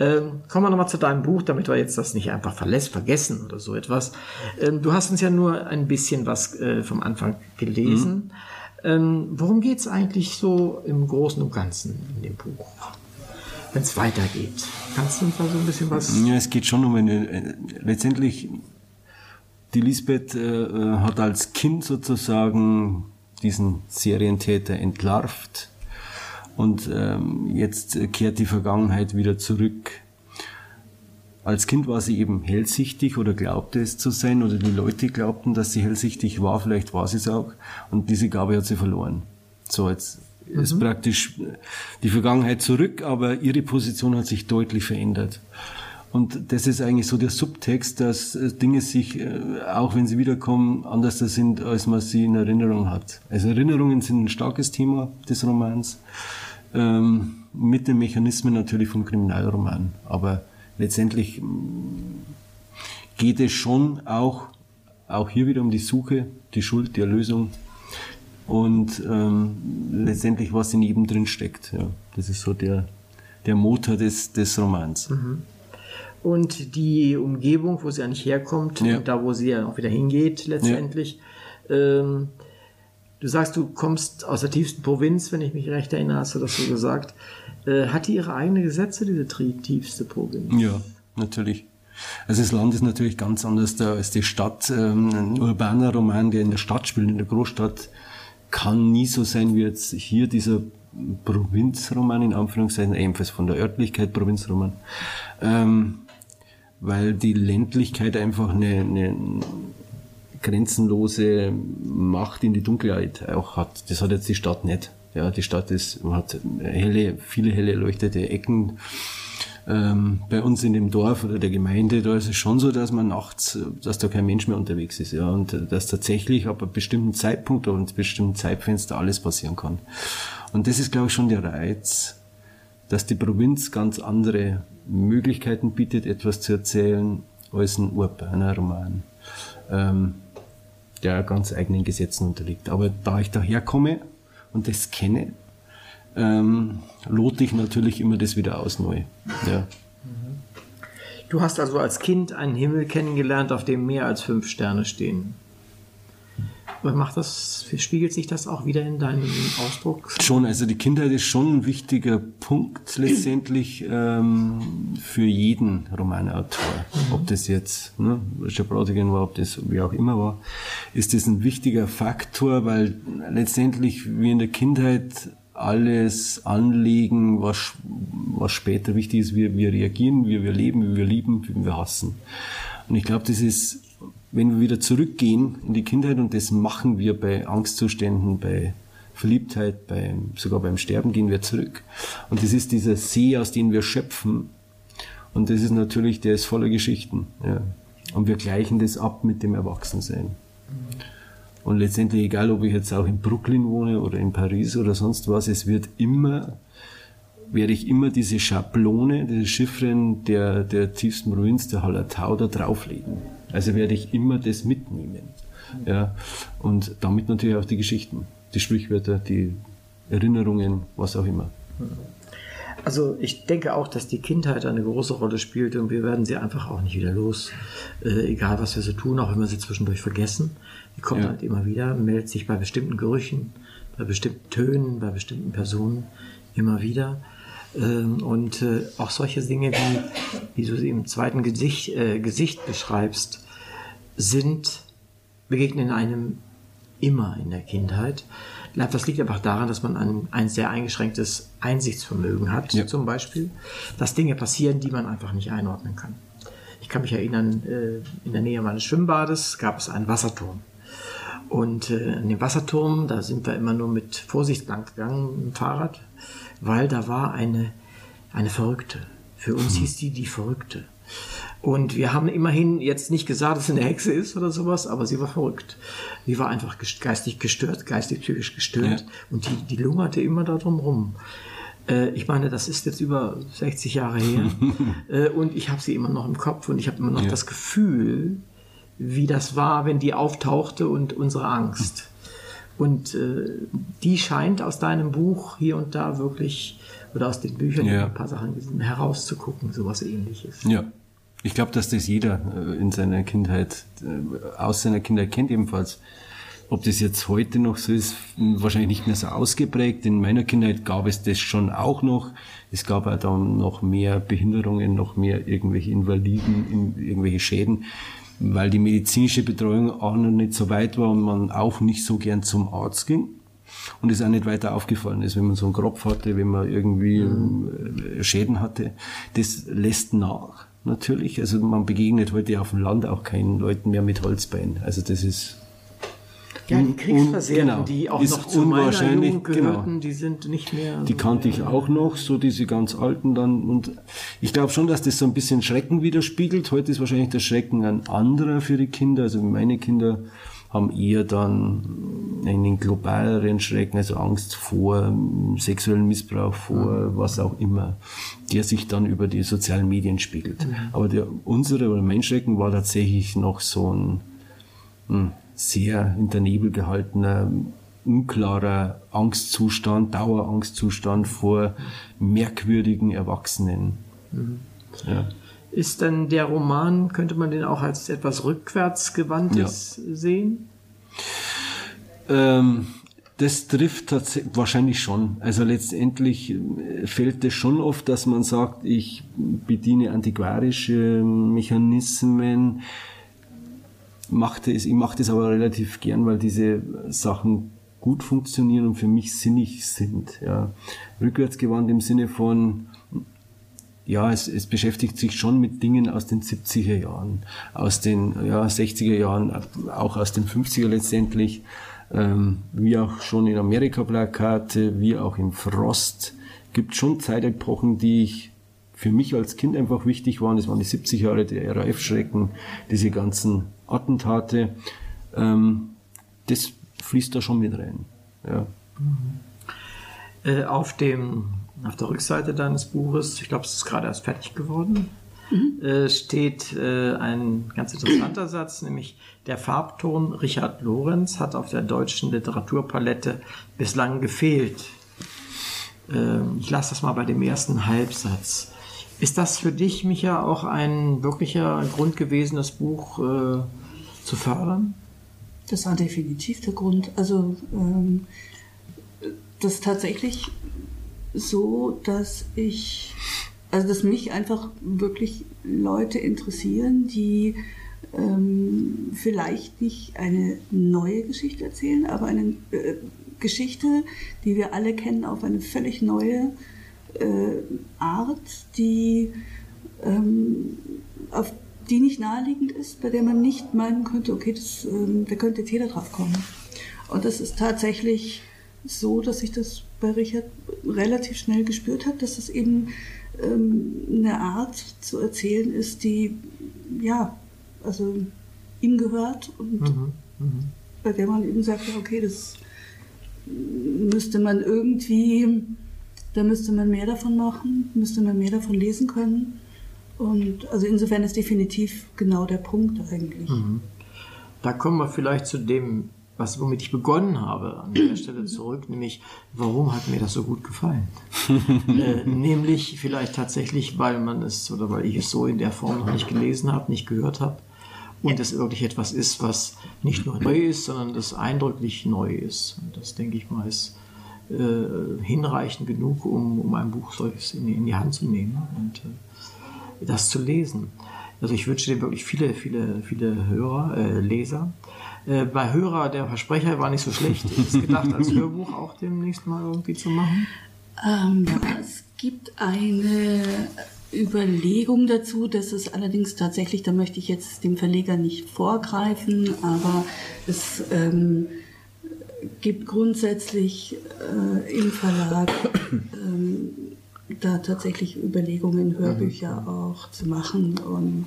Ähm, kommen wir nochmal zu deinem Buch, damit wir jetzt das nicht einfach verlässt, vergessen oder so etwas. Ähm, du hast uns ja nur ein bisschen was äh, vom Anfang gelesen. Mhm. Ähm, worum geht es eigentlich so im Großen und Ganzen in dem Buch? Wenn es weitergeht. Kannst du uns da so ein bisschen was. Ja, es geht schon um eine. Äh, letztendlich, die Lisbeth äh, äh, hat als Kind sozusagen diesen Serientäter entlarvt Und ähm, jetzt kehrt die Vergangenheit wieder zurück. Als Kind war sie eben hellsichtig oder glaubte es zu sein oder die Leute glaubten, dass sie hellsichtig war, vielleicht war sie es auch und diese Gabe hat sie verloren. So, jetzt mhm. ist praktisch die Vergangenheit zurück, aber ihre Position hat sich deutlich verändert. Und das ist eigentlich so der Subtext, dass äh, Dinge sich, äh, auch wenn sie wiederkommen, anders sind, als man sie in Erinnerung hat. Also Erinnerungen sind ein starkes Thema des Romans, ähm, mit den Mechanismen natürlich vom Kriminalroman. Aber letztendlich mm, geht es schon auch, auch hier wieder um die Suche, die Schuld, die Erlösung und ähm, letztendlich was in jedem drin steckt. Ja, das ist so der, der Motor des, des Romans. Mhm. Und die Umgebung, wo sie eigentlich herkommt ja. und da, wo sie ja auch wieder hingeht letztendlich. Ja. Ähm, du sagst, du kommst aus der tiefsten Provinz, wenn ich mich recht erinnere, hast du das so gesagt. Äh, hat die ihre eigenen Gesetze, diese tiefste Provinz? Ja, natürlich. Also das Land ist natürlich ganz anders da als die Stadt. Ähm, ein urbaner Roman, der in der Stadt spielt, in der Großstadt, kann nie so sein wie jetzt hier dieser Provinzroman, in Anführungszeichen, ebenfalls von der Örtlichkeit Provinzroman. Ähm, weil die Ländlichkeit einfach eine, eine grenzenlose Macht in die Dunkelheit auch hat. Das hat jetzt die Stadt nicht. Ja, die Stadt ist, hat helle, viele helle leuchtete Ecken. Ähm, bei uns in dem Dorf oder der Gemeinde, da ist es schon so, dass man nachts, dass da kein Mensch mehr unterwegs ist, ja, und dass tatsächlich ab einem bestimmten Zeitpunkt oder einem bestimmten Zeitfenster alles passieren kann. Und das ist, glaube ich, schon der Reiz, dass die Provinz ganz andere Möglichkeiten bietet, etwas zu erzählen, als ein urbaner Roman, ähm, der ganz eigenen Gesetzen unterliegt. Aber da ich daherkomme und das kenne, ähm, lote ich natürlich immer das wieder aus neu. Ja. Du hast also als Kind einen Himmel kennengelernt, auf dem mehr als fünf Sterne stehen. Macht das, spiegelt sich das auch wieder in deinem Ausdruck? Schon, also die Kindheit ist schon ein wichtiger Punkt letztendlich ähm, für jeden Romanautor. Mhm. Ob das jetzt ne, Schabratigen war, ob das wie auch immer war, ist das ein wichtiger Faktor, weil letztendlich wie in der Kindheit alles anlegen, was, was später wichtig ist, wie wir reagieren, wie wir leben, wie wir lieben, wie wir hassen. Und ich glaube, das ist wenn wir wieder zurückgehen in die Kindheit, und das machen wir bei Angstzuständen, bei Verliebtheit, bei, sogar beim Sterben gehen wir zurück. Und das ist dieser See, aus dem wir schöpfen. Und das ist natürlich, der ist voller Geschichten. Ja. Und wir gleichen das ab mit dem Erwachsensein. Und letztendlich, egal ob ich jetzt auch in Brooklyn wohne oder in Paris oder sonst was, es wird immer, werde ich immer diese Schablone, diese Chiffren der, der tiefsten Provinz, der Hallertau, da drauflegen. Also werde ich immer das mitnehmen. Ja, und damit natürlich auch die Geschichten, die Sprichwörter, die Erinnerungen, was auch immer. Also ich denke auch, dass die Kindheit eine große Rolle spielt und wir werden sie einfach auch nicht wieder los. Äh, egal was wir so tun, auch wenn wir sie zwischendurch vergessen. Die kommt ja. halt immer wieder, meldet sich bei bestimmten Gerüchen, bei bestimmten Tönen, bei bestimmten Personen immer wieder. Ähm, und äh, auch solche Dinge, wie, wie du sie im zweiten Gesicht, äh, Gesicht beschreibst, sind, begegnen einem immer in der Kindheit. Das liegt einfach daran, dass man ein, ein sehr eingeschränktes Einsichtsvermögen hat, ja. zum Beispiel, dass Dinge passieren, die man einfach nicht einordnen kann. Ich kann mich erinnern, äh, in der Nähe meines Schwimmbades gab es einen Wasserturm. Und äh, in dem Wasserturm, da sind wir immer nur mit Vorsicht lang gegangen mit dem Fahrrad, weil da war eine, eine Verrückte. Für uns hm. hieß die die Verrückte. Und wir haben immerhin jetzt nicht gesagt, dass sie eine Hexe ist oder sowas, aber sie war verrückt. Sie war einfach geistig gestört, geistig psychisch gestört. Ja. Und die, die lungerte immer da drum rum. Äh, ich meine, das ist jetzt über 60 Jahre her. äh, und ich habe sie immer noch im Kopf und ich habe immer noch ja. das Gefühl, wie das war, wenn die auftauchte und unsere Angst. Und äh, die scheint aus deinem Buch hier und da wirklich, oder aus den Büchern, ja. ein paar Sachen herauszugucken, sowas ähnliches. Ja. Ich glaube, dass das jeder äh, in seiner Kindheit, äh, aus seiner Kindheit kennt ebenfalls. Ob das jetzt heute noch so ist, wahrscheinlich nicht mehr so ausgeprägt. In meiner Kindheit gab es das schon auch noch. Es gab auch dann noch mehr Behinderungen, noch mehr irgendwelche Invaliden, irgendwelche Schäden weil die medizinische Betreuung auch noch nicht so weit war und man auch nicht so gern zum Arzt ging. und es auch nicht weiter aufgefallen ist, wenn man so einen Kropf hatte, wenn man irgendwie mhm. Schäden hatte. Das lässt nach, natürlich. Also man begegnet heute auf dem Land auch keinen Leuten mehr mit Holzbein. Also das ist ja, die Kriegsversehrten, genau, die auch noch zu meiner Jugend gehörten, genau. die sind nicht mehr. Die kannte ich auch noch, so diese ganz alten dann. Und ich glaube schon, dass das so ein bisschen Schrecken widerspiegelt. Heute ist wahrscheinlich der Schrecken ein anderer für die Kinder. Also meine Kinder haben eher dann einen globaleren Schrecken, also Angst vor sexuellen Missbrauch, vor mhm. was auch immer, der sich dann über die sozialen Medien spiegelt. Mhm. Aber der, unsere oder mein Schrecken war tatsächlich noch so ein, hm, sehr hinter Nebel gehaltener, unklarer Angstzustand, Dauerangstzustand vor merkwürdigen Erwachsenen. Mhm. Ja. Ist denn der Roman, könnte man den auch als etwas rückwärtsgewandtes ja. sehen? Ähm, das trifft tatsächlich wahrscheinlich schon. Also letztendlich äh, fällt es schon oft, dass man sagt, ich bediene antiquarische Mechanismen, machte es, ich mache das aber relativ gern, weil diese Sachen gut funktionieren und für mich sinnig sind. Ja. Rückwärtsgewandt im Sinne von, ja, es, es beschäftigt sich schon mit Dingen aus den 70er Jahren, aus den ja, 60er Jahren, auch aus den 50er letztendlich, ähm, wie auch schon in Amerika-Plakate, wie auch im Frost. Gibt schon Zeitepochen, die ich für mich als Kind einfach wichtig waren. Das waren die 70er Jahre, der RAF-Schrecken, diese ganzen Attentate, ähm, das fließt da schon mit rein. Ja. Äh, auf, dem, auf der Rückseite deines Buches, ich glaube, es ist gerade erst fertig geworden, mhm. äh, steht äh, ein ganz interessanter Satz, nämlich der Farbton Richard Lorenz hat auf der deutschen Literaturpalette bislang gefehlt. Ähm, ich lasse das mal bei dem ersten Halbsatz. Ist das für dich, Micha, auch ein wirklicher Grund gewesen, das Buch äh, zu fördern? Das war definitiv der Grund. Also ähm, das ist tatsächlich so, dass ich, also dass mich einfach wirklich Leute interessieren, die ähm, vielleicht nicht eine neue Geschichte erzählen, aber eine äh, Geschichte, die wir alle kennen, auf eine völlig neue Art, die ähm, auf die nicht naheliegend ist, bei der man nicht meinen könnte, okay, das, ähm, da könnte jetzt jeder drauf kommen. Und das ist tatsächlich so, dass ich das bei Richard relativ schnell gespürt habe, dass es eben ähm, eine Art zu erzählen ist, die ja, also ihm gehört und mhm, mh. bei der man eben sagt, okay, das müsste man irgendwie, da müsste man mehr davon machen, müsste man mehr davon lesen können. Und also insofern ist definitiv genau der Punkt eigentlich. Mhm. Da kommen wir vielleicht zu dem, was, womit ich begonnen habe, an der Stelle zurück, nämlich, warum hat mir das so gut gefallen? äh, nämlich vielleicht tatsächlich, weil man es oder weil ich es so in der Form noch nicht gelesen habe, nicht gehört habe und es wirklich etwas ist, was nicht nur neu ist, sondern das eindrücklich neu ist. Und das, denke ich mal, ist äh, hinreichend genug, um, um ein Buch solches in, in die Hand zu nehmen. Und, äh, das zu lesen. Also ich wünsche dir wirklich viele, viele, viele Hörer, äh, Leser. Äh, bei Hörer, der Versprecher war nicht so schlecht. Ist gedacht, als Hörbuch auch demnächst mal irgendwie zu machen? Ähm, es gibt eine Überlegung dazu, dass es allerdings tatsächlich, da möchte ich jetzt dem Verleger nicht vorgreifen, aber es ähm, gibt grundsätzlich äh, im Verlag ähm, da tatsächlich Überlegungen, Hörbücher mhm. auch zu machen und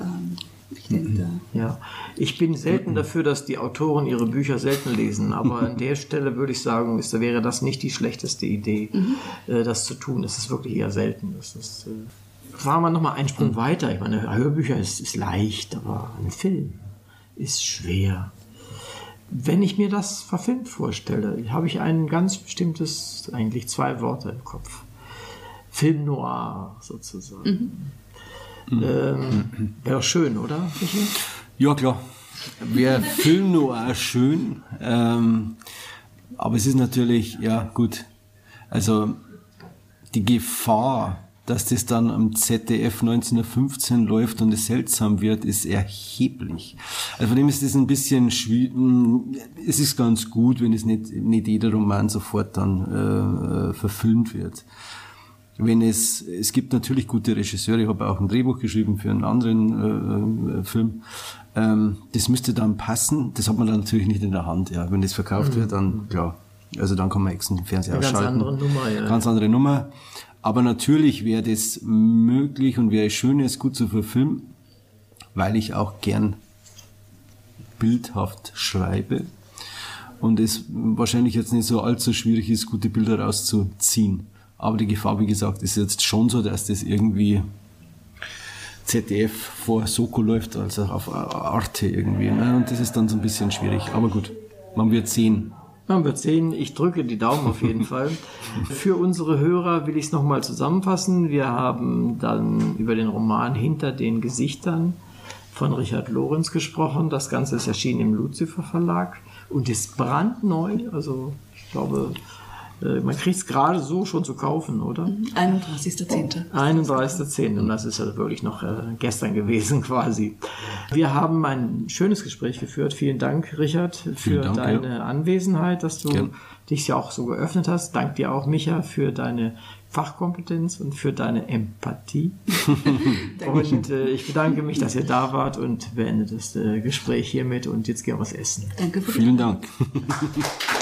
ähm, ich denke da. Ja, ich bin selten dafür, dass die Autoren ihre Bücher selten lesen, aber an der Stelle würde ich sagen, ist, wäre das nicht die schlechteste Idee, mhm. äh, das zu tun. Das ist wirklich eher selten. Das ist, äh, fahren wir nochmal einen Sprung mhm. weiter. Ich meine, Hörbücher ist, ist leicht, aber ein Film ist schwer. Wenn ich mir das verfilmt vorstelle, habe ich ein ganz bestimmtes, eigentlich zwei Worte im Kopf. Film noir sozusagen. Mhm. Ähm, Wäre doch schön, oder? Michael? Ja, klar. Wäre Film noir schön. Ähm, aber es ist natürlich, ja, gut. Also die Gefahr dass das dann am ZDF 1915 läuft und es seltsam wird, ist erheblich. Also von dem ist das ein bisschen schwierig. Es ist ganz gut, wenn es nicht, nicht jeder Roman sofort dann äh, verfilmt wird. Wenn es, es gibt natürlich gute Regisseure, ich habe auch ein Drehbuch geschrieben für einen anderen äh, äh Film. Ähm, das müsste dann passen. Das hat man dann natürlich nicht in der Hand. Ja, wenn das verkauft mhm. wird, dann klar. Also dann kann man exen Fernseher Eine ausschalten. Ganz andere Nummer, ja. Ganz andere Nummer. Aber natürlich wäre das möglich und wäre schön, es gut zu verfilmen, weil ich auch gern bildhaft schreibe und es wahrscheinlich jetzt nicht so allzu schwierig ist, gute Bilder rauszuziehen. Aber die Gefahr, wie gesagt, ist jetzt schon so, dass das irgendwie ZDF vor Soko läuft, also auf Arte irgendwie. Ne? Und das ist dann so ein bisschen schwierig. Aber gut, man wird sehen. Man wird sehen. Ich drücke die Daumen auf jeden Fall. Für unsere Hörer will ich es nochmal zusammenfassen. Wir haben dann über den Roman Hinter den Gesichtern von Richard Lorenz gesprochen. Das Ganze ist erschienen im Lucifer Verlag und ist brandneu. Also ich glaube, man kriegt es gerade so schon zu kaufen, oder? 31.10. 31.10. Und das ist ja wirklich noch äh, gestern gewesen quasi. Wir haben ein schönes Gespräch geführt. Vielen Dank, Richard, für Dank, deine ja. Anwesenheit, dass du Gern. dich ja auch so geöffnet hast. Dank dir auch, Micha, für deine Fachkompetenz und für deine Empathie. und äh, ich bedanke mich, dass ihr da wart und beende das äh, Gespräch hiermit und jetzt gehen wir was essen. Danke. Vielen Dank.